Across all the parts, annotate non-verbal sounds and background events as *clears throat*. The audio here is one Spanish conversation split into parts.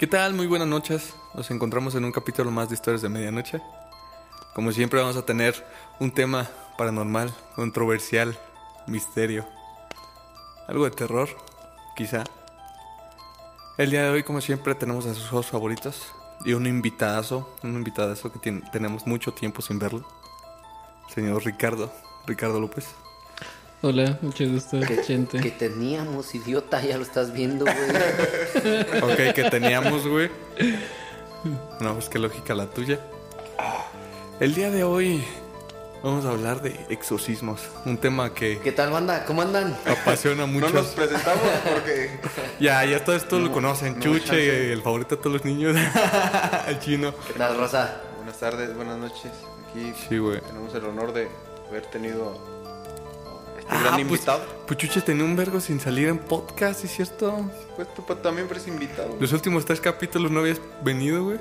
¿Qué tal? Muy buenas noches. Nos encontramos en un capítulo más de Historias de Medianoche. Como siempre vamos a tener un tema paranormal, controversial, misterio. Algo de terror, quizá. El día de hoy, como siempre, tenemos a sus juegos favoritos y un invitadazo, un invitadazo que tenemos mucho tiempo sin verlo. Señor Ricardo, Ricardo López. Hola, mucho gusto, que, gente. que teníamos, idiota, ya lo estás viendo, güey. *laughs* Ok, que teníamos, güey. No, pues qué lógica la tuya. El día de hoy vamos a hablar de exorcismos. Un tema que ¿Qué tal, banda? ¿Cómo andan? apasiona mucho. No nos presentamos porque *laughs* Ya, ya todo esto lo conocen. no, Chuche, chance. el favorito de todos los niños. *laughs* el chino. ¿Qué tal, Rosa? buenas tardes, buenas noches. Aquí Sí, güey. tenemos el honor de haber tenido este Ah, gran pues, invitado. pues Chuche tenía un vergo sin salir en podcast, ¿sí es cierto? Pues tú pa- también eres invitado. Los últimos tres capítulos no habías venido, güey.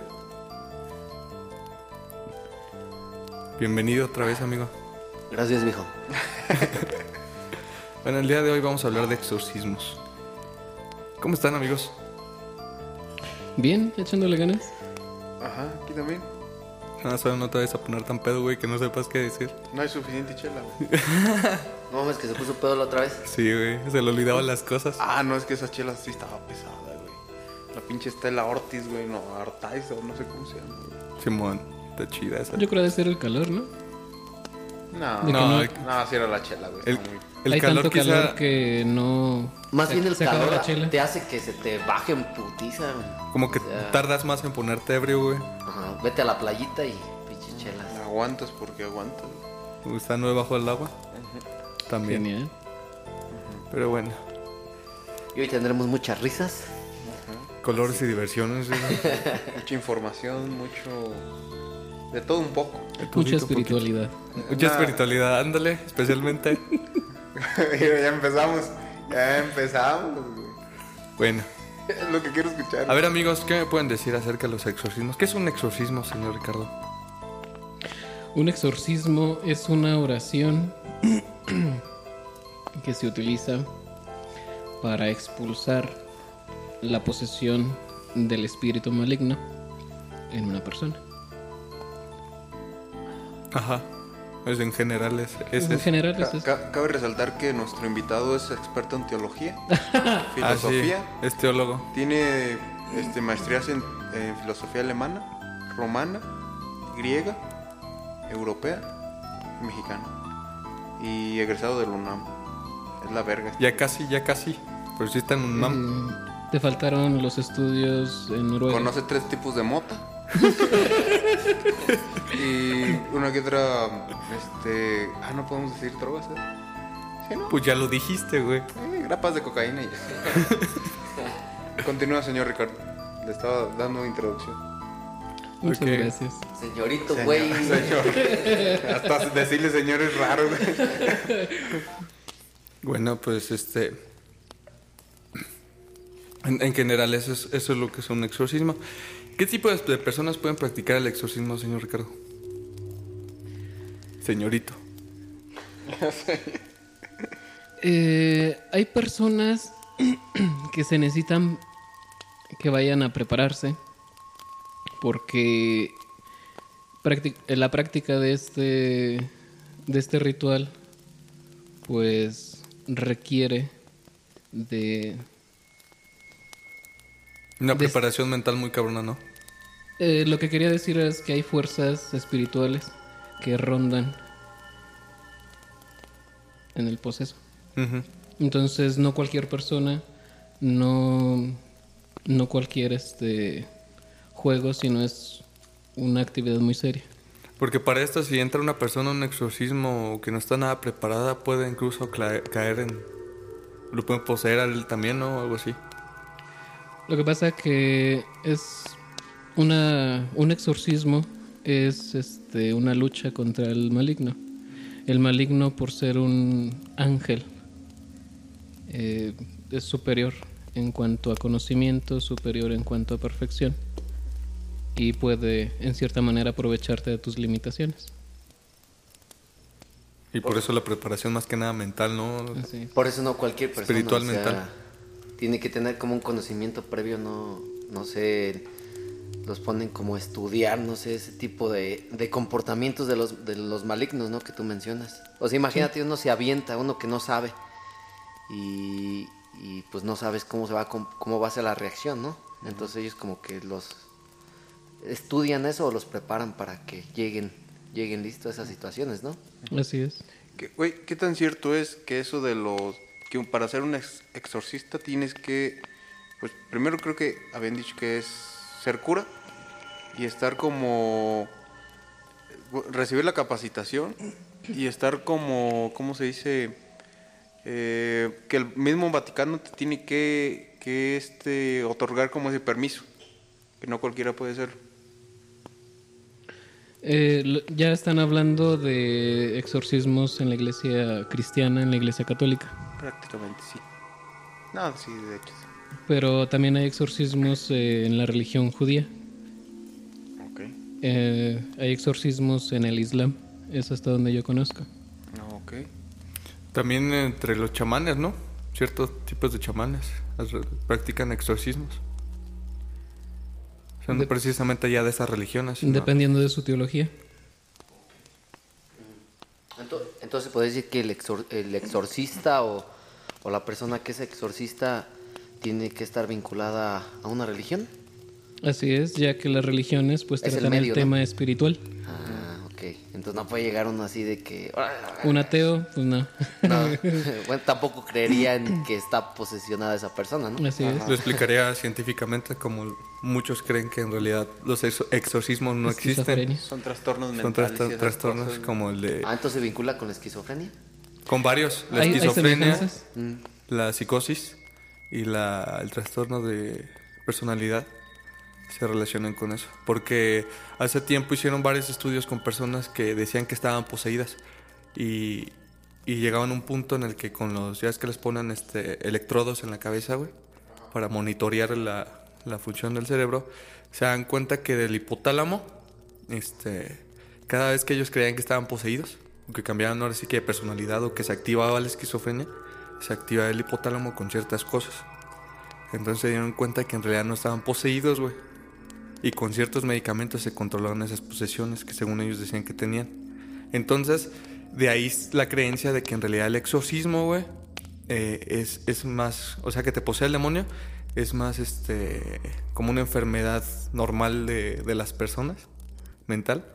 Bienvenido otra vez, amigo. Gracias, viejo. *laughs* Bueno, el día de hoy vamos a hablar de exorcismos. ¿Cómo están, amigos? Bien, echándole ganas. Ajá, aquí también. No, solo no te vayas a poner tan pedo, güey, que no sepas qué decir. No hay suficiente chela, güey. *laughs* No mames, que se puso pedo la otra vez. Sí, güey, se le olvidaban las cosas. Ah, no, es que esa chela sí estaba pesada, güey. La pinche Estela Ortiz, güey, no, Artais o no sé cómo se llama, güey. Simón, está chida esa. Yo creo de ser el calor, ¿no? No, que No, no- el, no, sí era la chela, güey. el- estaba muy- el Hay calor tanto quizá... calor que no. Más se- bien el calor la chela. te hace que se te baje en putiza, güey. Como que O sea, tardas más en ponerte ebrio, güey. Ajá, vete a la playita y pinche chelas. Aguantas porque aguantas. güey. Estando debajo del agua. También. Genial. Pero bueno, Y hoy tendremos muchas risas. colores y diversiones. *laughs* Mucha información, mucho... De todo un poco. Mucha poquito. espiritualidad. Mucha Nah. espiritualidad, ándale, especialmente. *laughs* ya empezamos. Ya empezamos, güey. bueno, Es lo que quiero escuchar. a ver amigos, ¿qué me pueden decir acerca de los exorcismos? ¿Qué es un exorcismo, señor Ricardo? Un exorcismo es una oración *clears throat* que se utiliza para expulsar la posesión del espíritu maligno en una persona. Ajá. Es en general, es, es en general es Ca- eso. ca- cabe resaltar que nuestro invitado es experto en teología, *laughs* Ah, sí, filosofía. es teólogo. Tiene este, maestrías en, en filosofía alemana, romana, griega, europea y mexicana. Y egresado del UNAM. Es la verga. Ya casi, ya casi. Pero sí está en un mam. Eh, te faltaron los estudios en Noruega. Conoce tres tipos de mota. *laughs* y una que otra, este... Ah, no podemos decir drogas, ¿eh? ¿Sí, no? Pues ya lo dijiste, güey. Eh, grapas de cocaína y ya. *laughs* Continúa, señor Ricardo. Le estaba dando introducción. Muchas gracias. Señorito, Señor, güey. *laughs* señor. Hasta decirle señor es raro. *laughs* Bueno, pues este. En, en general, eso es, eso es lo que es un exorcismo. ¿Qué tipo de, de personas pueden practicar el exorcismo, señor Ricardo? Señorito. *laughs* Eh, hay personas *clears throat* que se necesitan que vayan a prepararse porque prácti- la práctica de este de este ritual pues requiere de Una preparación mental muy cabrona, ¿no? Eh, lo que quería decir es que hay fuerzas espirituales que rondan en el proceso. Entonces, no cualquier persona, no, no cualquier este juego, sino es una actividad muy seria. Porque para esto, si entra una persona en un exorcismo que no está nada preparada, puede incluso caer en. Lo pueden poseer a él también, ¿no? O algo así. Lo que pasa que es una, un exorcismo es este, una lucha contra el maligno. El maligno por ser un ángel eh, es superior en cuanto a conocimiento, superior en cuanto a perfección y puede en cierta manera aprovecharte de tus limitaciones. Y por eso la preparación más que nada mental, ¿no? Así. Por eso no cualquier persona. Espiritual, o sea, mental. Tiene que tener como un conocimiento previo, no, no sé, los ponen como a estudiar, no sé, ese tipo de, de comportamientos de los, de los malignos, ¿no? Que tú mencionas. O sea, imagínate, uno se avienta, uno que no sabe. Y, y, pues no sabes cómo se va, a com- cómo va a ser la reacción, ¿no? Entonces ellos como que los estudian eso o los preparan para que lleguen, lleguen listos a esas situaciones, ¿no? Así es. ¿Qué, güey, ¿qué tan cierto es que eso de los... que para ser un ex- exorcista tienes que... Pues primero creo que habían dicho que es ser cura y estar como... recibir la capacitación y estar como... ¿cómo se dice? Eh, que el mismo Vaticano te tiene que, que este, otorgar como ese permiso, que no cualquiera puede ser. Eh, ya están hablando de exorcismos en la iglesia cristiana, en la iglesia católica. Prácticamente sí. No, sí, de hecho sí. Pero también hay exorcismos eh, en la religión judía. Ok. Eh, hay exorcismos en el Islam. Es hasta donde yo conozco. No, ok. También entre los chamanes, ¿no? Ciertos tipos de chamanes practican exorcismos. Son De- precisamente ya de esas religiones. ¿no? Dependiendo de su teología. Ento- Entonces, ¿puedes decir que el, exor- el exorcista o, o la persona que es exorcista tiene que estar vinculada a una religión? Así es, ya que las religiones pues Es el tratan el, medio, ¿no? tema espiritual. Ah, ok. Entonces no puede llegar uno así de que... Un ateo, pues no. No, *laughs* bueno, tampoco creería en que está posesionada esa persona, ¿no? Así es. Lo explicaría científicamente como muchos creen que en realidad los exo- exorcismos no existen. Son trastornos Son mentales. esas trastornos como el de... Ah, entonces se vincula con la esquizofrenia. Con varios. La ¿Hay- hay esquizofrenia, semejanzas? la psicosis y la, el trastorno de personalidad se relacionan con eso. Porque hace tiempo hicieron varios estudios con personas que decían que estaban poseídas y, llegaban a un punto en el que con los, ya es que les ponen este, electrodos en la cabeza, güey, para monitorear la, la función del cerebro, se dan cuenta que del hipotálamo, este, cada vez que ellos creían que estaban poseídos, que cambiaban ahora sí que de personalidad o que se activaba la esquizofrenia, se activa el hipotálamo con ciertas cosas. Entonces se dieron cuenta que en realidad no estaban poseídos, güey. Y con ciertos medicamentos se controlaron esas posesiones que según ellos decían que tenían. Entonces, de ahí la creencia de que en realidad el exorcismo, güey, eh, es, es más, o sea, que te posee el demonio, es más este como una enfermedad normal de, de las personas, mental,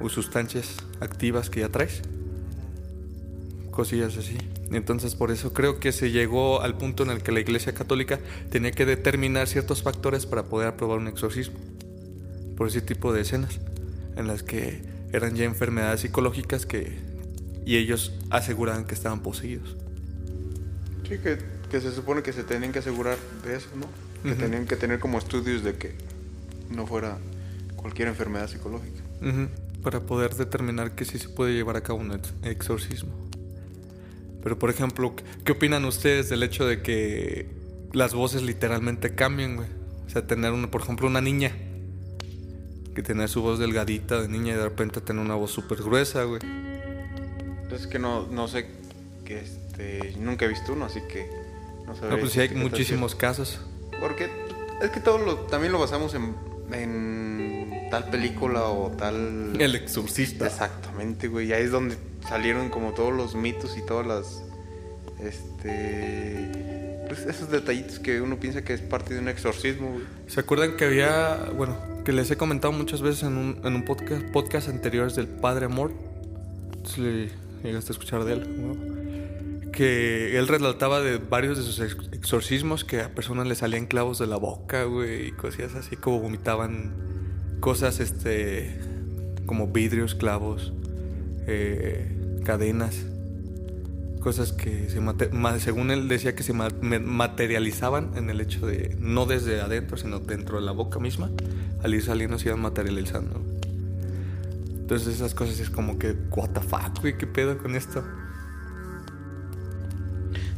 o sustancias activas que ya traes. Cosillas así. Entonces por eso creo que se llegó al punto en el que la Iglesia Católica tenía que determinar ciertos factores para poder aprobar un exorcismo. Por ese tipo de escenas, en las que eran ya enfermedades psicológicas que... Y ellos aseguraban que estaban poseídos. Sí, que, que se supone que se tenían que asegurar de eso, ¿no? Que tenían que tener como estudios de que no fuera cualquier enfermedad psicológica. Ujú, Para poder determinar que sí se puede llevar a cabo un ex- exorcismo. Pero por ejemplo, ¿qué- ¿qué opinan ustedes del hecho de que las voces literalmente cambien, güey? O sea, tener una, por ejemplo, una niña que tener su voz delgadita de niña y de repente tener una voz súper gruesa, güey. Es que no, no sé, que este, nunca he visto uno, así que no sabría No, pues sí hay muchísimos casos. Porque es que todo lo, también lo basamos en, en tal película o tal... El exorcista. Exactamente, güey. Ahí es donde salieron como todos los mitos y todas las. Este. Pues esos detallitos que uno piensa que es parte de un exorcismo. ¿Se acuerdan que había, bueno, que les he comentado muchas veces en un, en un podcast, podcast anteriores del Padre Amor? Si le llegaste a escuchar de él, que él relataba de varios de sus ex- exorcismos que a personas le salían clavos de la boca, güey, y cosas así como vomitaban cosas, este, como vidrios, clavos, eh, cadenas, cosas que se según él decía que se materializaban en el hecho de no desde adentro, sino dentro de la boca misma, al ir saliendo se iban materializando. Entonces esas cosas es como que, what the fuck, güey, qué pedo con esto.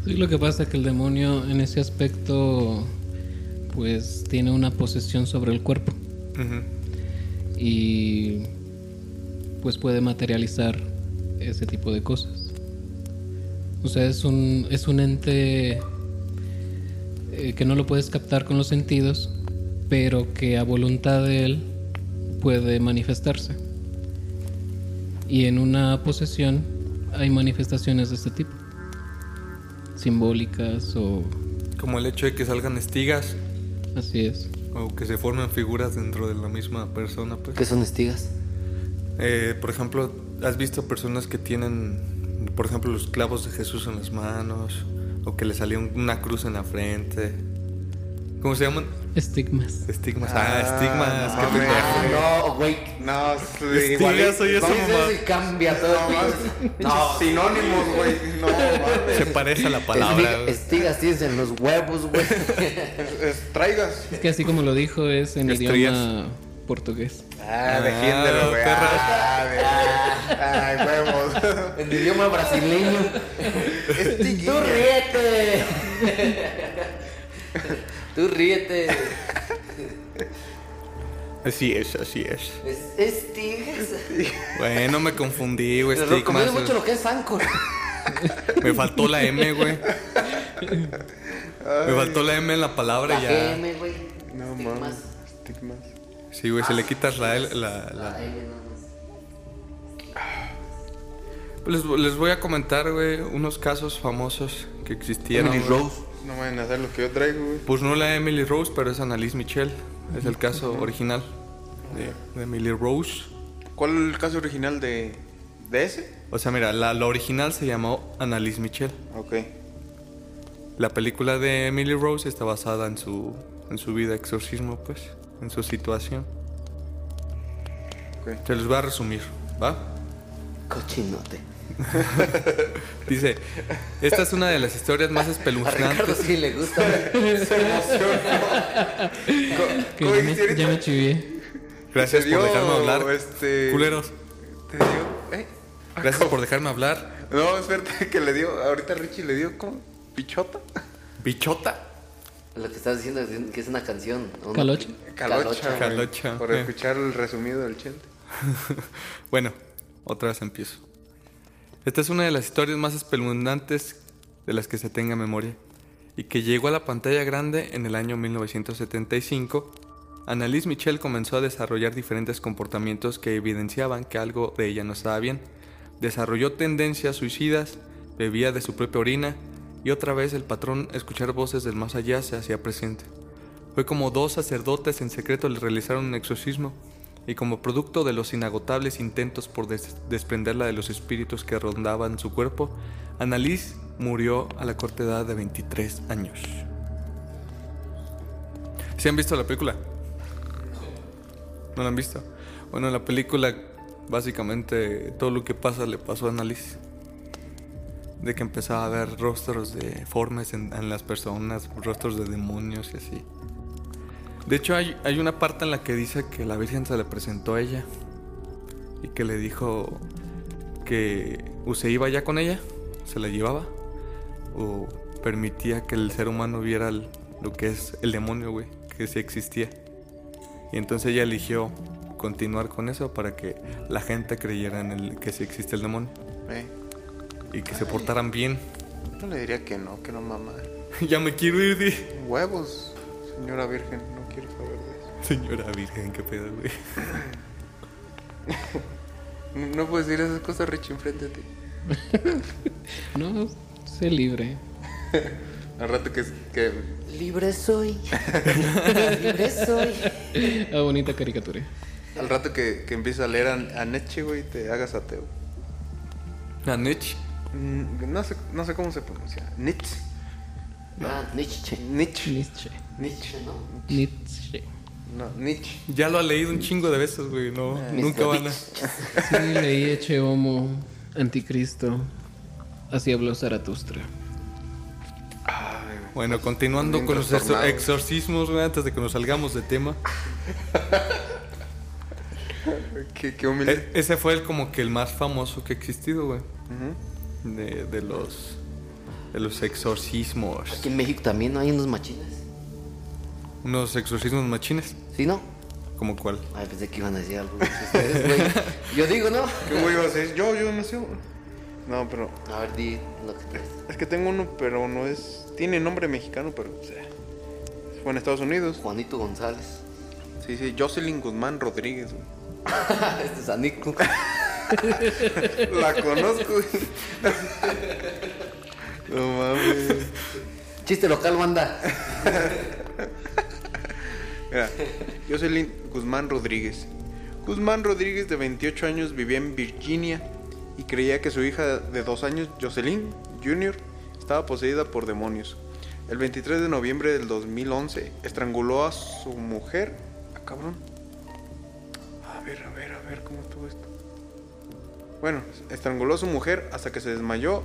Sí, lo que pasa es que el demonio en ese aspecto pues tiene una posesión sobre el cuerpo y pues puede materializar ese tipo de cosas. O sea, es un, es un ente eh, que no lo puedes captar con los sentidos, pero que a voluntad de él puede manifestarse. Y en una posesión hay manifestaciones de este tipo, simbólicas o Como el hecho de que salgan estigas así es. o que se formen figuras dentro de la misma persona, pues. ¿Qué son estigas? Eh, por ejemplo, ¿has visto personas que tienen, por ejemplo, los clavos de Jesús en las manos? O que le salió un- una cruz en la frente. ¿Cómo se llaman? Estigmas. Estigmas. Ah, estigmas. no qué. Ah, no, güey. No, Estigas, igualito. soy mamá. y cambia todo. No, sinónimos, güey. No, mames. Se parece a la palabra. Estigas tienes en los huevos, güey. *laughs* Es- es- que así como lo dijo es en Estrellas. idioma portugués. Ah, de Ah, güey. Ah, de- Ay, huevos. *laughs* En idioma brasileño. Tú ríete. Tú ríete. Así es, así es. Es- Estigas. Bueno, me confundí, güey. Les recomiendo mucho lo que es Anchor. Me faltó la M, güey. Me faltó la M en la palabra La ya. GM, güey. No mames. Estigmas. Sí, güey, si le quitas la L, la, la- más. Pues Les, les voy a comentar, güey, unos casos famosos que existieron. Emily güey. Rose. No vayan a hacer lo que yo traigo, güey. Pues no la Emily Rose, pero es Annalise Michel. Es el caso original de, de Emily Rose. ¿Cuál es el caso original de, de ese? O sea, mira, la, la original se llamó Annalise Michel. Ok. La película de Emily Rose está basada en su, en su vida de exorcismo, pues, en su situación. Ok. Te los voy a resumir, ¿va? Cochinote. *laughs* Dice, esta es una de las historias más A Ricardo espeluznantes. sí le gusta. *laughs* Que ¿Cómo ya, me, ahorita? ya me chivié. Gracias por dejarme hablar. Este... Culeros, Te dio. ¿Eh? gracias por dejarme hablar. No, espérate, que le dio. Ahorita Richie le dio como. ¿Pichota? Bichota. Lo que estás diciendo es que es una canción. ¿o no? Calocha. Calocha, Por eh. escuchar el resumido del chente. *laughs* Bueno, otra vez empiezo. Esta es una de las historias más espeluznantes de las que se tenga memoria y que llegó a la pantalla grande en el año 1975. Annalise Michel comenzó a desarrollar diferentes comportamientos que evidenciaban que algo de ella no estaba bien. Desarrolló tendencias suicidas, bebía de su propia orina y otra vez el patrón escuchar voces del más allá se hacía presente. Fue como dos sacerdotes en secreto le realizaron un exorcismo y como producto de los inagotables intentos por des- desprenderla de los espíritus que rondaban su cuerpo, Annalise murió a la corta edad de 23 años. ¿Sí han visto la película? ¿No la han visto? Bueno, en la película básicamente todo lo que pasa le pasó a Annalise. De que empezaba a ver rostros deformes en, las personas, rostros de demonios y así. De hecho, hay, hay una parte en la que dice que la Virgen se le presentó a ella y que le dijo que o se iba ya con ella, se la llevaba, o permitía que el ser humano viera el- lo que es el demonio, güey, que sí existía. Y entonces ella eligió continuar con eso para que la gente creyera en el que sí existe el demonio y que se portaran bien. no le diría que no, que no mamá. *laughs* ya me quiero ir, di. Huevos, señora virgen, no quiero saber de eso. Señora Virgen, qué pedo, güey. *laughs* No, puedes decir esas cosas, Richie, enfrente de ti. *laughs* No, sé libre. Al rato que, que Libre soy. Libre soy. Ah, bonita caricatura. al rato que, que empieces a leer a, a Nietzsche, güey, te hagas ateo. A Nietzsche. Mm, No sé, no sé cómo se pronuncia. Nietzsche. Ah, Nietzsche. Nietzsche. Nietzsche. Nietzsche, ¿no? Nietzsche. No, Nietzsche. Ya lo ha leído un chingo de veces, güey. No, Mr. nunca van a. Sí, leí Eche Homo, Anticristo. Así habló Zaratustra. Bueno, continuando con los exorcismos, güey, antes de que nos salgamos de tema. *laughs* Qué, qué humilde. E- ese fue el como que el más famoso que ha existido, güey. Ujú. De, de los de los exorcismos. Aquí en México también ¿no? hay unos machines. Unos exorcismos machines. ¿Sí, no? ¿Como cuál? Ay, pensé que iban a decir algo de ustedes, güey. *laughs* Yo digo, ¿no? ¿Qué güey iba a hacer? Yo, yo no sé. No, pero. A ver, di lo que traes. Es que tengo uno, pero no es. Tiene nombre mexicano, pero. O sea, fue en Estados Unidos. Juanito González. Sí, sí, Jocelyn Guzmán Rodríguez, güey. *laughs* este es Anico. *laughs* *laughs* La conozco, güey. No mames. Chiste local, banda. Mira, Jocelyn Guzmán Rodríguez. Guzmán Rodríguez, de 28 años, vivía en Virginia y creía que su hija de 2 años, Jocelyn Jr., estaba poseída por demonios. El 23 de noviembre del 2011, estranguló a su mujer. Ah, cabrón. A ver, a ver, a ver, ¿cómo estuvo esto? Bueno, estranguló a su mujer hasta que se desmayó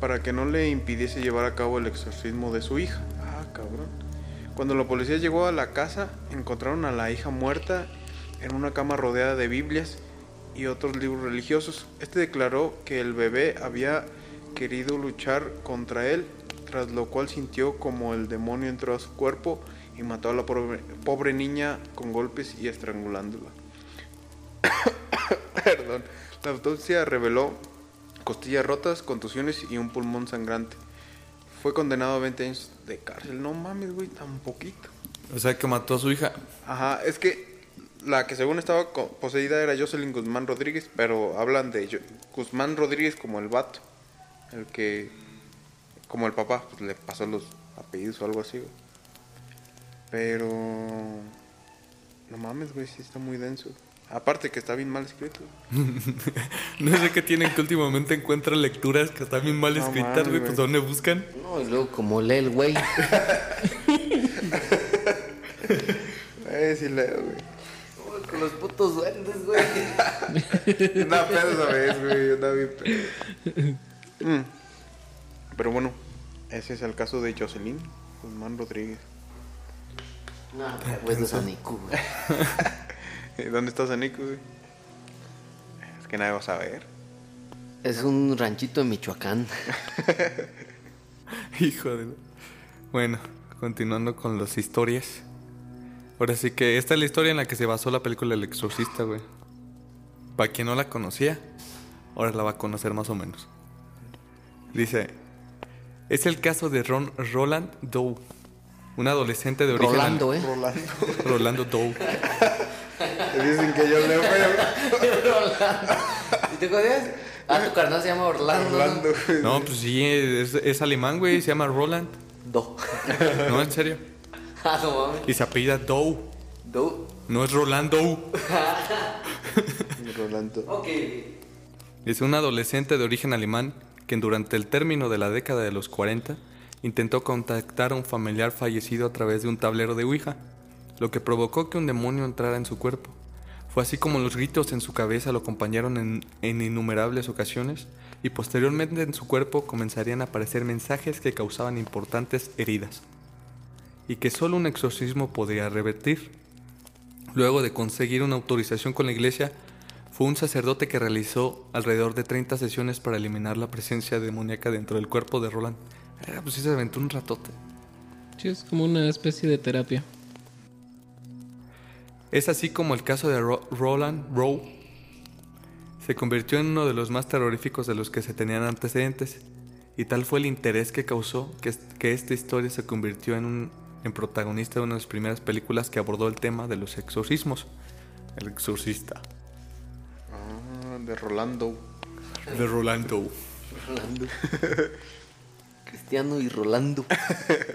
para que no le impidiese llevar a cabo el exorcismo de su hija. Ah, cabrón. Cuando la policía llegó a la casa, encontraron a la hija muerta en una cama rodeada de Biblias y otros libros religiosos. Este declaró que el bebé había querido luchar contra él, tras lo cual sintió como el demonio entró a su cuerpo y mató a la pobre, pobre niña con golpes y estrangulándola. *coughs* Perdón. La autopsia reveló costillas rotas, contusiones y un pulmón sangrante. Fue condenado a 20 años de cárcel. No mames, güey, tan poquito. O sea, que mató a su hija. Ajá, es que la que según estaba poseída era Jocelyn Guzmán Rodríguez, pero hablan de Guzmán Rodríguez como el vato. El que, como el papá, pues le pasó los apellidos o algo así, güey. Pero... No mames, güey, sí está muy denso. Aparte que está bien mal escrito. *laughs* No sé qué tienen que últimamente encuentran lecturas que están bien mal No escritas, güey. Pues. ¿dónde buscan? No, y luego como lee el güey. *laughs* Eh, sí leo, güey. Con los putos duendes, güey. *laughs* Una pedo esa vez, güey. Andaba bien pedo. Mm. Pero bueno, ese es el caso de Jocelyn Guzmán Rodríguez. No, güey, es de Anico, güey. *laughs* ¿Dónde está Sanico, güey? Es que nadie va a saber. Es un ranchito en Michoacán. *laughs* Hijo de... Bueno, continuando con las historias. Ahora sí que esta es la historia en la que se basó la película El Exorcista, güey. Para quien no la conocía, ahora la va a conocer más o menos. Dice, es el caso de Ron, Roland Doe, un adolescente de origen... Rolando, ¿eh? Rolando. Rolando *laughs* Doe. Dicen que yo leo *laughs* feo. ¿Y te acuerdas? Ah, tu carnal se llama Orlando. ¿no? Pues sí, es, es alemán, güey, se llama Roland. Do. No, en serio. *laughs* Ah, no mames. Y se apellida Doe. Do. No es Rolando. *laughs* Rolando. Ok. Es un adolescente de origen alemán que durante el término de la década de los 40 intentó contactar a un familiar fallecido a través de un tablero de Ouija, lo que provocó que un demonio entrara en su cuerpo. Fue así como los gritos en su cabeza lo acompañaron en, innumerables ocasiones y posteriormente en su cuerpo comenzarían a aparecer mensajes que causaban importantes heridas y que solo un exorcismo podría revertir. Luego de conseguir una autorización con la iglesia, fue un sacerdote que realizó alrededor de 30 sesiones para eliminar la presencia demoníaca dentro del cuerpo de Roland. Ah, pues sí se aventó un ratote. Sí, es como una especie de terapia. Es así como el caso de Ro- Roland Rowe se convirtió en uno de los más terroríficos de los que se tenían antecedentes, y tal fue el interés que causó que, que esta historia se convirtió en, un, en protagonista de una de las primeras películas que abordó el tema de los exorcismos. El exorcista. Ah, de Rolando. De Rolando. Rolando. Cristiano y Rolando.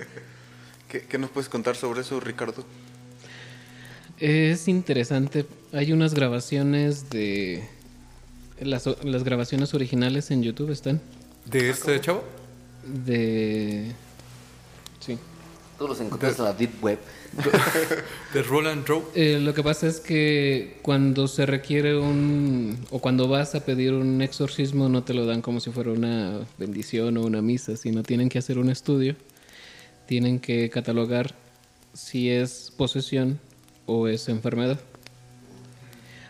*laughs* ¿Qué, qué nos puedes contar sobre eso, Ricardo? Es interesante. Hay unas grabaciones de. Las, las grabaciones originales en YouTube están. ¿De este chavo? De... Sí. Tú los encontraste en la Deep Web. *laughs* De Roland Rowe. Eh, lo que pasa es que cuando se requiere un... o cuando vas a pedir un exorcismo no te lo dan como si fuera una bendición o una misa, sino tienen que hacer un estudio, tienen que catalogar si es posesión o es enfermedad.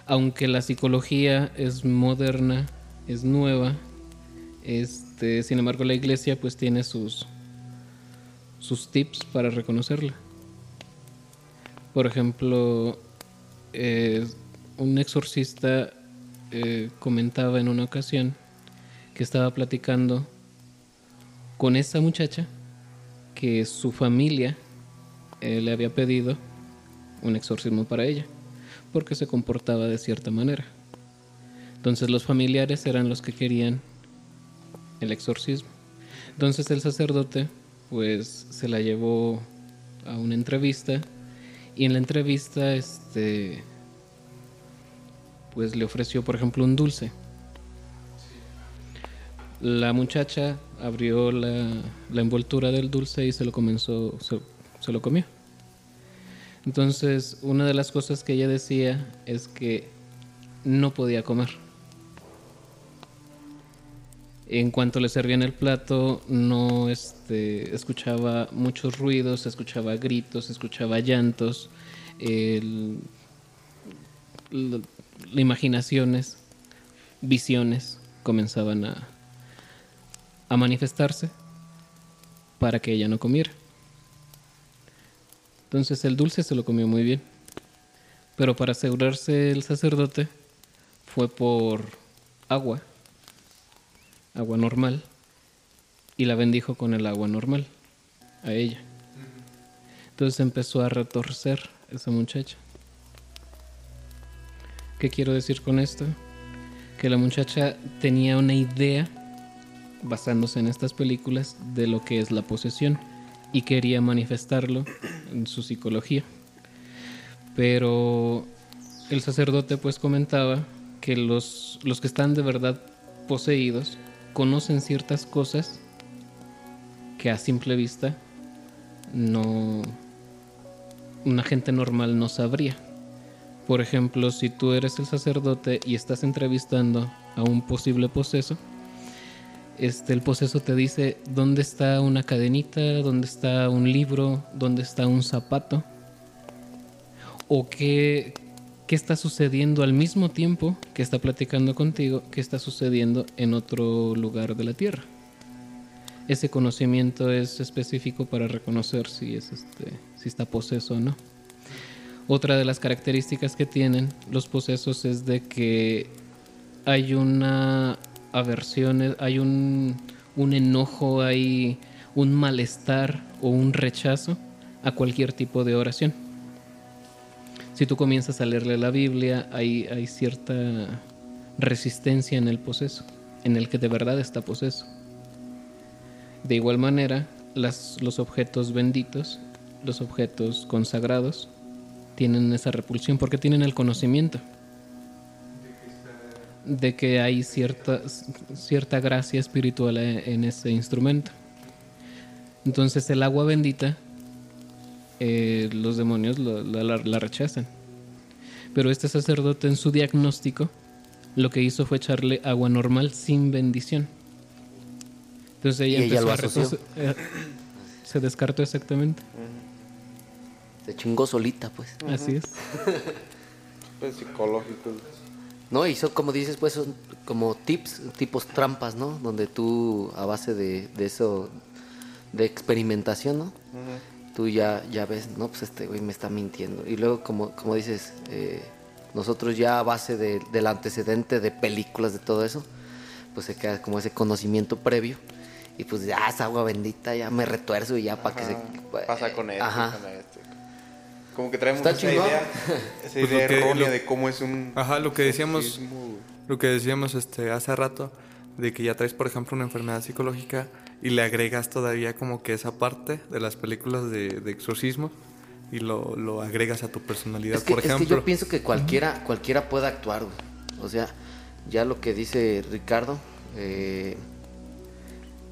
Aunque la psicología es moderna, es nueva, este, sin embargo la iglesia pues tiene sus sus tips para reconocerla. Por ejemplo, eh, un exorcista eh, comentaba en una ocasión que estaba platicando con esa muchacha que su familia eh, le había pedido un exorcismo para ella, porque se comportaba de cierta manera. Entonces los familiares eran los que querían el exorcismo. Entonces el sacerdote pues se la llevó a una entrevista y en la entrevista este pues le ofreció por ejemplo un dulce. La muchacha abrió la, envoltura del dulce y se lo comenzó, se lo comió. Entonces, una de las cosas que ella decía es que no podía comer. En cuanto le servían el plato, no este, escuchaba muchos ruidos, escuchaba gritos, escuchaba llantos, el- imaginaciones, visiones comenzaban a manifestarse para que ella no comiera. Entonces el dulce se lo comió muy bien. Pero para asegurarse el sacerdote fue por agua, agua normal, y la bendijo con el agua normal a ella. Entonces empezó a retorcer esa muchacha. ¿Qué quiero decir con esto? Que la muchacha tenía una idea, basándose en estas películas, de lo que es la posesión y quería manifestarlo en su psicología. Pero el sacerdote pues comentaba que los, los que están de verdad poseídos conocen ciertas cosas que a simple vista no una gente normal no sabría. Por ejemplo, si tú eres el sacerdote y estás entrevistando a un posible poseso, este, el poseso te dice dónde está una cadenita, dónde está un libro, dónde está un zapato, o qué, qué está sucediendo al mismo tiempo que está platicando contigo, qué está sucediendo en otro lugar de la tierra. Ese conocimiento es específico para reconocer si, es este, si está poseso o no. Otra de las características que tienen los posesos es de que hay una aversión, hay un, un enojo, hay un malestar o un rechazo a cualquier tipo de oración. Si tú comienzas a leerle la Biblia, hay, hay cierta resistencia en el poseso, en el que de verdad está poseso. De igual manera, los objetos benditos, los objetos consagrados, tienen esa repulsión porque tienen el conocimiento de que hay cierta, cierta gracia espiritual en ese instrumento. Entonces el agua bendita, eh, los demonios lo- la, la- la rechazan. Pero este sacerdote en su diagnóstico lo que hizo fue echarle agua normal sin bendición. Entonces ella Y ella empezó lo a eh, se descartó exactamente. Se chingó solita, pues. Así es. *laughs* Pues psicológico. No, y son como dices, pues son como tips, tipos trampas, ¿no? Donde tú, a base de, de eso, de experimentación, ¿no? Tú ya, ya ves, no, pues este güey me está mintiendo. Y luego, como, como dices, eh, nosotros ya a base de- del antecedente de películas, de todo eso, pues se queda como ese conocimiento previo. Y pues ya esa agua bendita, ya me retuerzo y ya para que se... Pasa con esto, Ajá. con esto. Como que traemos esa idea, *laughs* esa Pues idea que- errónea lo- de cómo es un... Ajá, lo que decíamos, exorcismo. lo que decíamos este hace rato, de que ya traes, por ejemplo, una enfermedad psicológica y le agregas todavía como que esa parte de las películas de, de exorcismo y lo, lo agregas a tu personalidad, Es que, por es que ejemplo. yo pienso que cualquiera, cualquiera puede actuar, güey. O sea, ya lo que dice Ricardo, eh,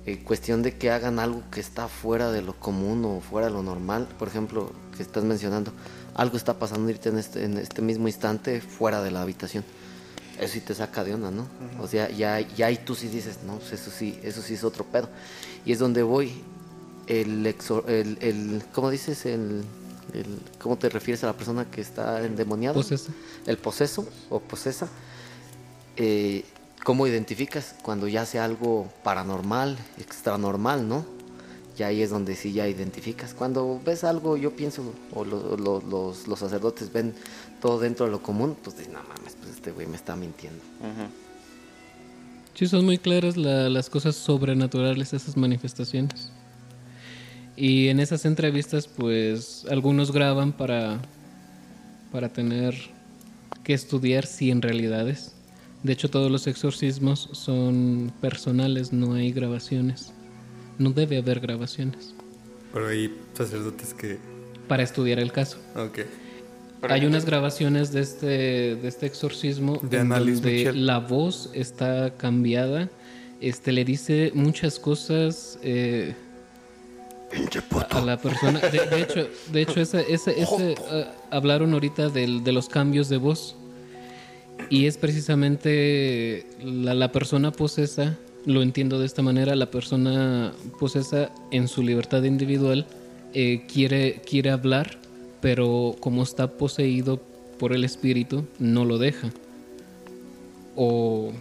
eh, cuestión de que hagan algo que está fuera de lo común o fuera de lo normal. Por ejemplo, que estás mencionando, algo está pasando ahorita en este, en este mismo instante fuera de la habitación. Eso sí te saca de onda, ¿no? O sea, ya, ya ahí tú sí dices, no, pues eso sí, eso sí es otro pedo. Y es donde voy. El, exor- el, el ¿cómo dices? El, el, ¿Cómo te refieres a la persona que está endemoniada? Posesa. El poseso o posesa. Eh, ¿Cómo identificas cuando ya sea algo paranormal, extranormal, no? Ya ahí es donde sí ya identificas. Cuando ves algo, yo pienso, o lo- lo- los, los sacerdotes ven todo dentro de lo común, pues dices, no mames, pues este güey me está mintiendo. Sí, son muy claras la- las cosas sobrenaturales, esas manifestaciones. Y en esas entrevistas, pues algunos graban para, para tener que estudiar si en realidad es. De hecho, todos los exorcismos son personales, no hay grabaciones. No debe haber grabaciones Pero hay sacerdotes que. para estudiar el caso. Ok. Hay unas grabaciones de este, de este exorcismo De en donde Michel. la voz está cambiada. Este le dice muchas cosas eh, a, a la persona. De, de hecho, de hecho *laughs* ese, ese, ese, eh, hablaron ahorita del- de los cambios de voz. Y es precisamente la, la persona posesa, lo entiendo de esta manera, la persona posesa en su libertad individual eh, quiere, quiere hablar, pero como está poseído por el espíritu, no lo deja. O,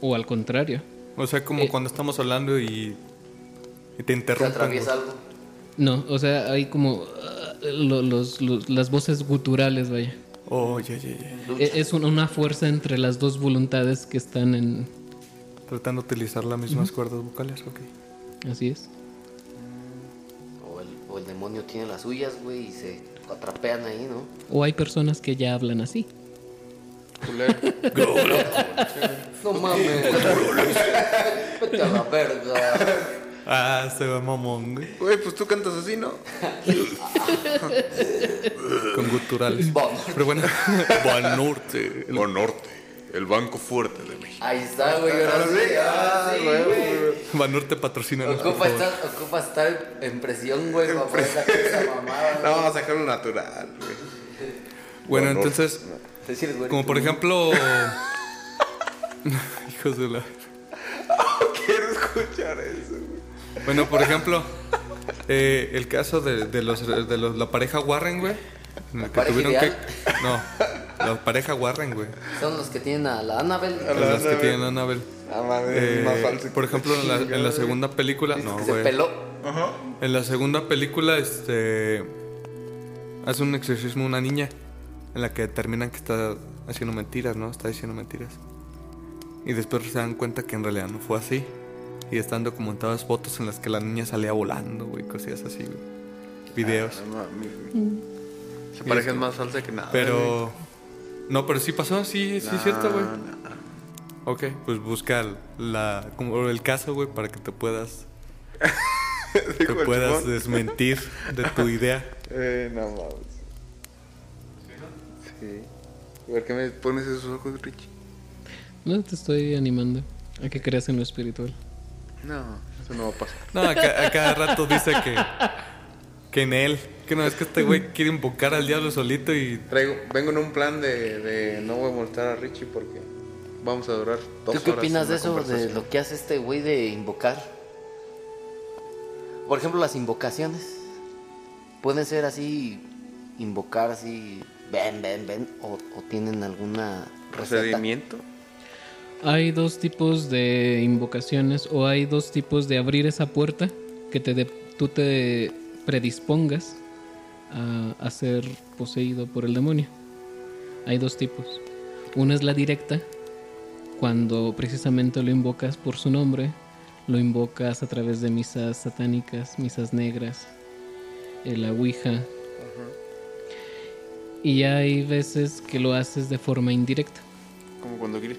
o al contrario. O sea, como Eh. cuando estamos hablando y, y te ¿Te interrumpen. atraviesa güey. algo? No, o sea, hay como ah, lo- los, los- las voces guturales, vaya. Oh, ya, ya, ya. E- Es una- una fuerza entre las dos voluntades que están en... Tratando de utilizar las mismas cuerdas vocales, ok. Así es. O el, o el demonio tiene las suyas, güey, y se atrapean ahí, ¿no? O hay personas que ya hablan así. *laughs* No mames. Vete a la verga. Ah, se va mamón, güey. Güey, pues tú cantas así, ¿no? Con guturales. Bon. Pero bueno, Banorte. O Norte, el banco fuerte de México. Ahí está, güey. Ahora sí, ahora sí, güey. Banorte patrocina Ocupa estar, ocupa estar en presión, güey, para poder sacar esa mamada. *laughs* No, vamos a sacarlo natural, güey. Bueno, entonces, güey, como por ejemplo. *laughs* *laughs* Hijos de la. Quiero escuchar eso, güey. Bueno, por ejemplo, eh, el caso de, de los, de los- la pareja Warren, güey. En el que tuvieron ideal? que. No, la pareja Warren, güey. Son los que tienen a la Annabelle. A la- Las que tienen a Annabelle. Ah, mames, Eh, es más falso. por ejemplo, en la, en la segunda película. No, que se güey. peló. Ajá. En la segunda película, este. Hace un exorcismo una niña. En la que determinan que está haciendo mentiras, ¿no? Está diciendo mentiras. Y después se dan cuenta que en realidad no fue así. Y están documentadas fotos en las que la niña salía volando, güey, cosillas así, güey. Videos. No mames, güey. Esa pareja es más falsa que nada. Pero. No, pero sí pasó, sí, sí, es cierto, güey. No. Ok, pues busca la, como el caso, güey, para que te puedas, *laughs* te puedas desmentir de tu idea. *laughs* Eh, no mames. Sí. ¿Por qué me pones esos ojos, Richie? No te estoy animando a que creas en lo espiritual. No, eso no va a pasar. No, a, ca- a cada rato dice que, que en él, que no es que este güey *laughs* quiere invocar al diablo solito y Traigo, vengo en un plan de, de no voy a molestar a Richie porque vamos a durar dos ¿Tú qué horas opinas de eso, de lo que hace este güey de invocar? Por ejemplo, las invocaciones. Pueden ser así, invocar así, ven, ven, ven, o, o tienen alguna receta. procedimiento? Hay dos tipos de invocaciones o hay dos tipos de abrir esa puerta que te de- tú te predispongas a, a ser poseído por el demonio. Hay dos tipos. Una es la directa, cuando precisamente lo invocas por su nombre, lo invocas a través de misas satánicas, misas negras, eh, la Ouija. Y hay veces que lo haces de forma indirecta. Como cuando quieres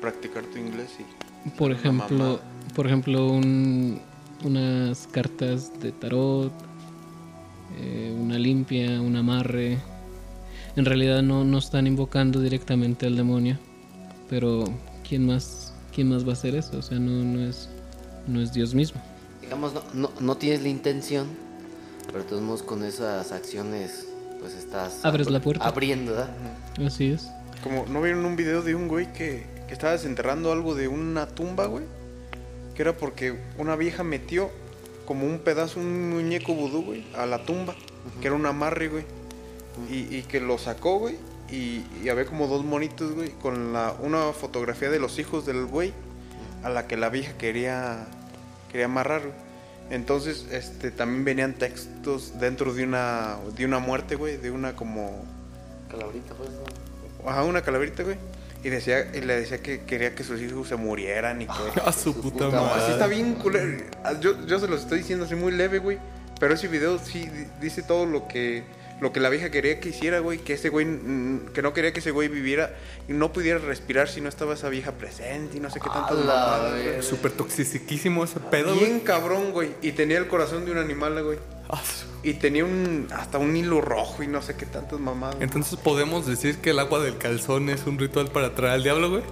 practicar tu inglés y... Por ejemplo, por ejemplo, un- unas cartas de tarot, eh, una limpia, un amarre. En realidad no, no están invocando directamente al demonio, pero ¿quién más, quién más va a hacer eso? O sea, no, no es, no es Dios mismo. Digamos, no, no, no tienes la intención, pero de todos modos con esas acciones, pues estás... Abres abr- la puerta. Abriendo, ¿verdad? Así es. Como, ¿no vieron un video de un güey que, que estaba desenterrando algo de una tumba, güey? Que era porque una vieja metió como un pedazo, un muñeco vudú, güey, a la tumba. Que era un amarre, güey. Y, y que lo sacó, güey. Y, y había como dos monitos, güey, con la, una fotografía de los hijos del güey a la que la vieja quería, quería amarrar, güey. Entonces, este, también venían textos dentro de una, de una muerte, güey, de una como Calabrita, pues, ¿no? Ajá, una calaverita, güey. Y, decía, y le decía que quería que sus hijos se murieran y que... *laughs* A su puta puta madre. Así está bien culero. Yo, yo se los estoy diciendo así muy leve, güey. Pero ese video sí di- dice todo lo que lo que la vieja quería que hiciera, güey. Que ese güey, mm, que no quería que ese güey viviera y no pudiera respirar si no estaba esa vieja presente y no sé qué tantas mamadas. Súper toxiciquísimo ese pedo, güey. Bien cabrón, güey. Y tenía el corazón de un animal, güey. Ah, Y tenía un hasta un hilo rojo y no sé qué tantas mamadas. Entonces podemos decir que el agua del calzón es un ritual para atraer al diablo, güey.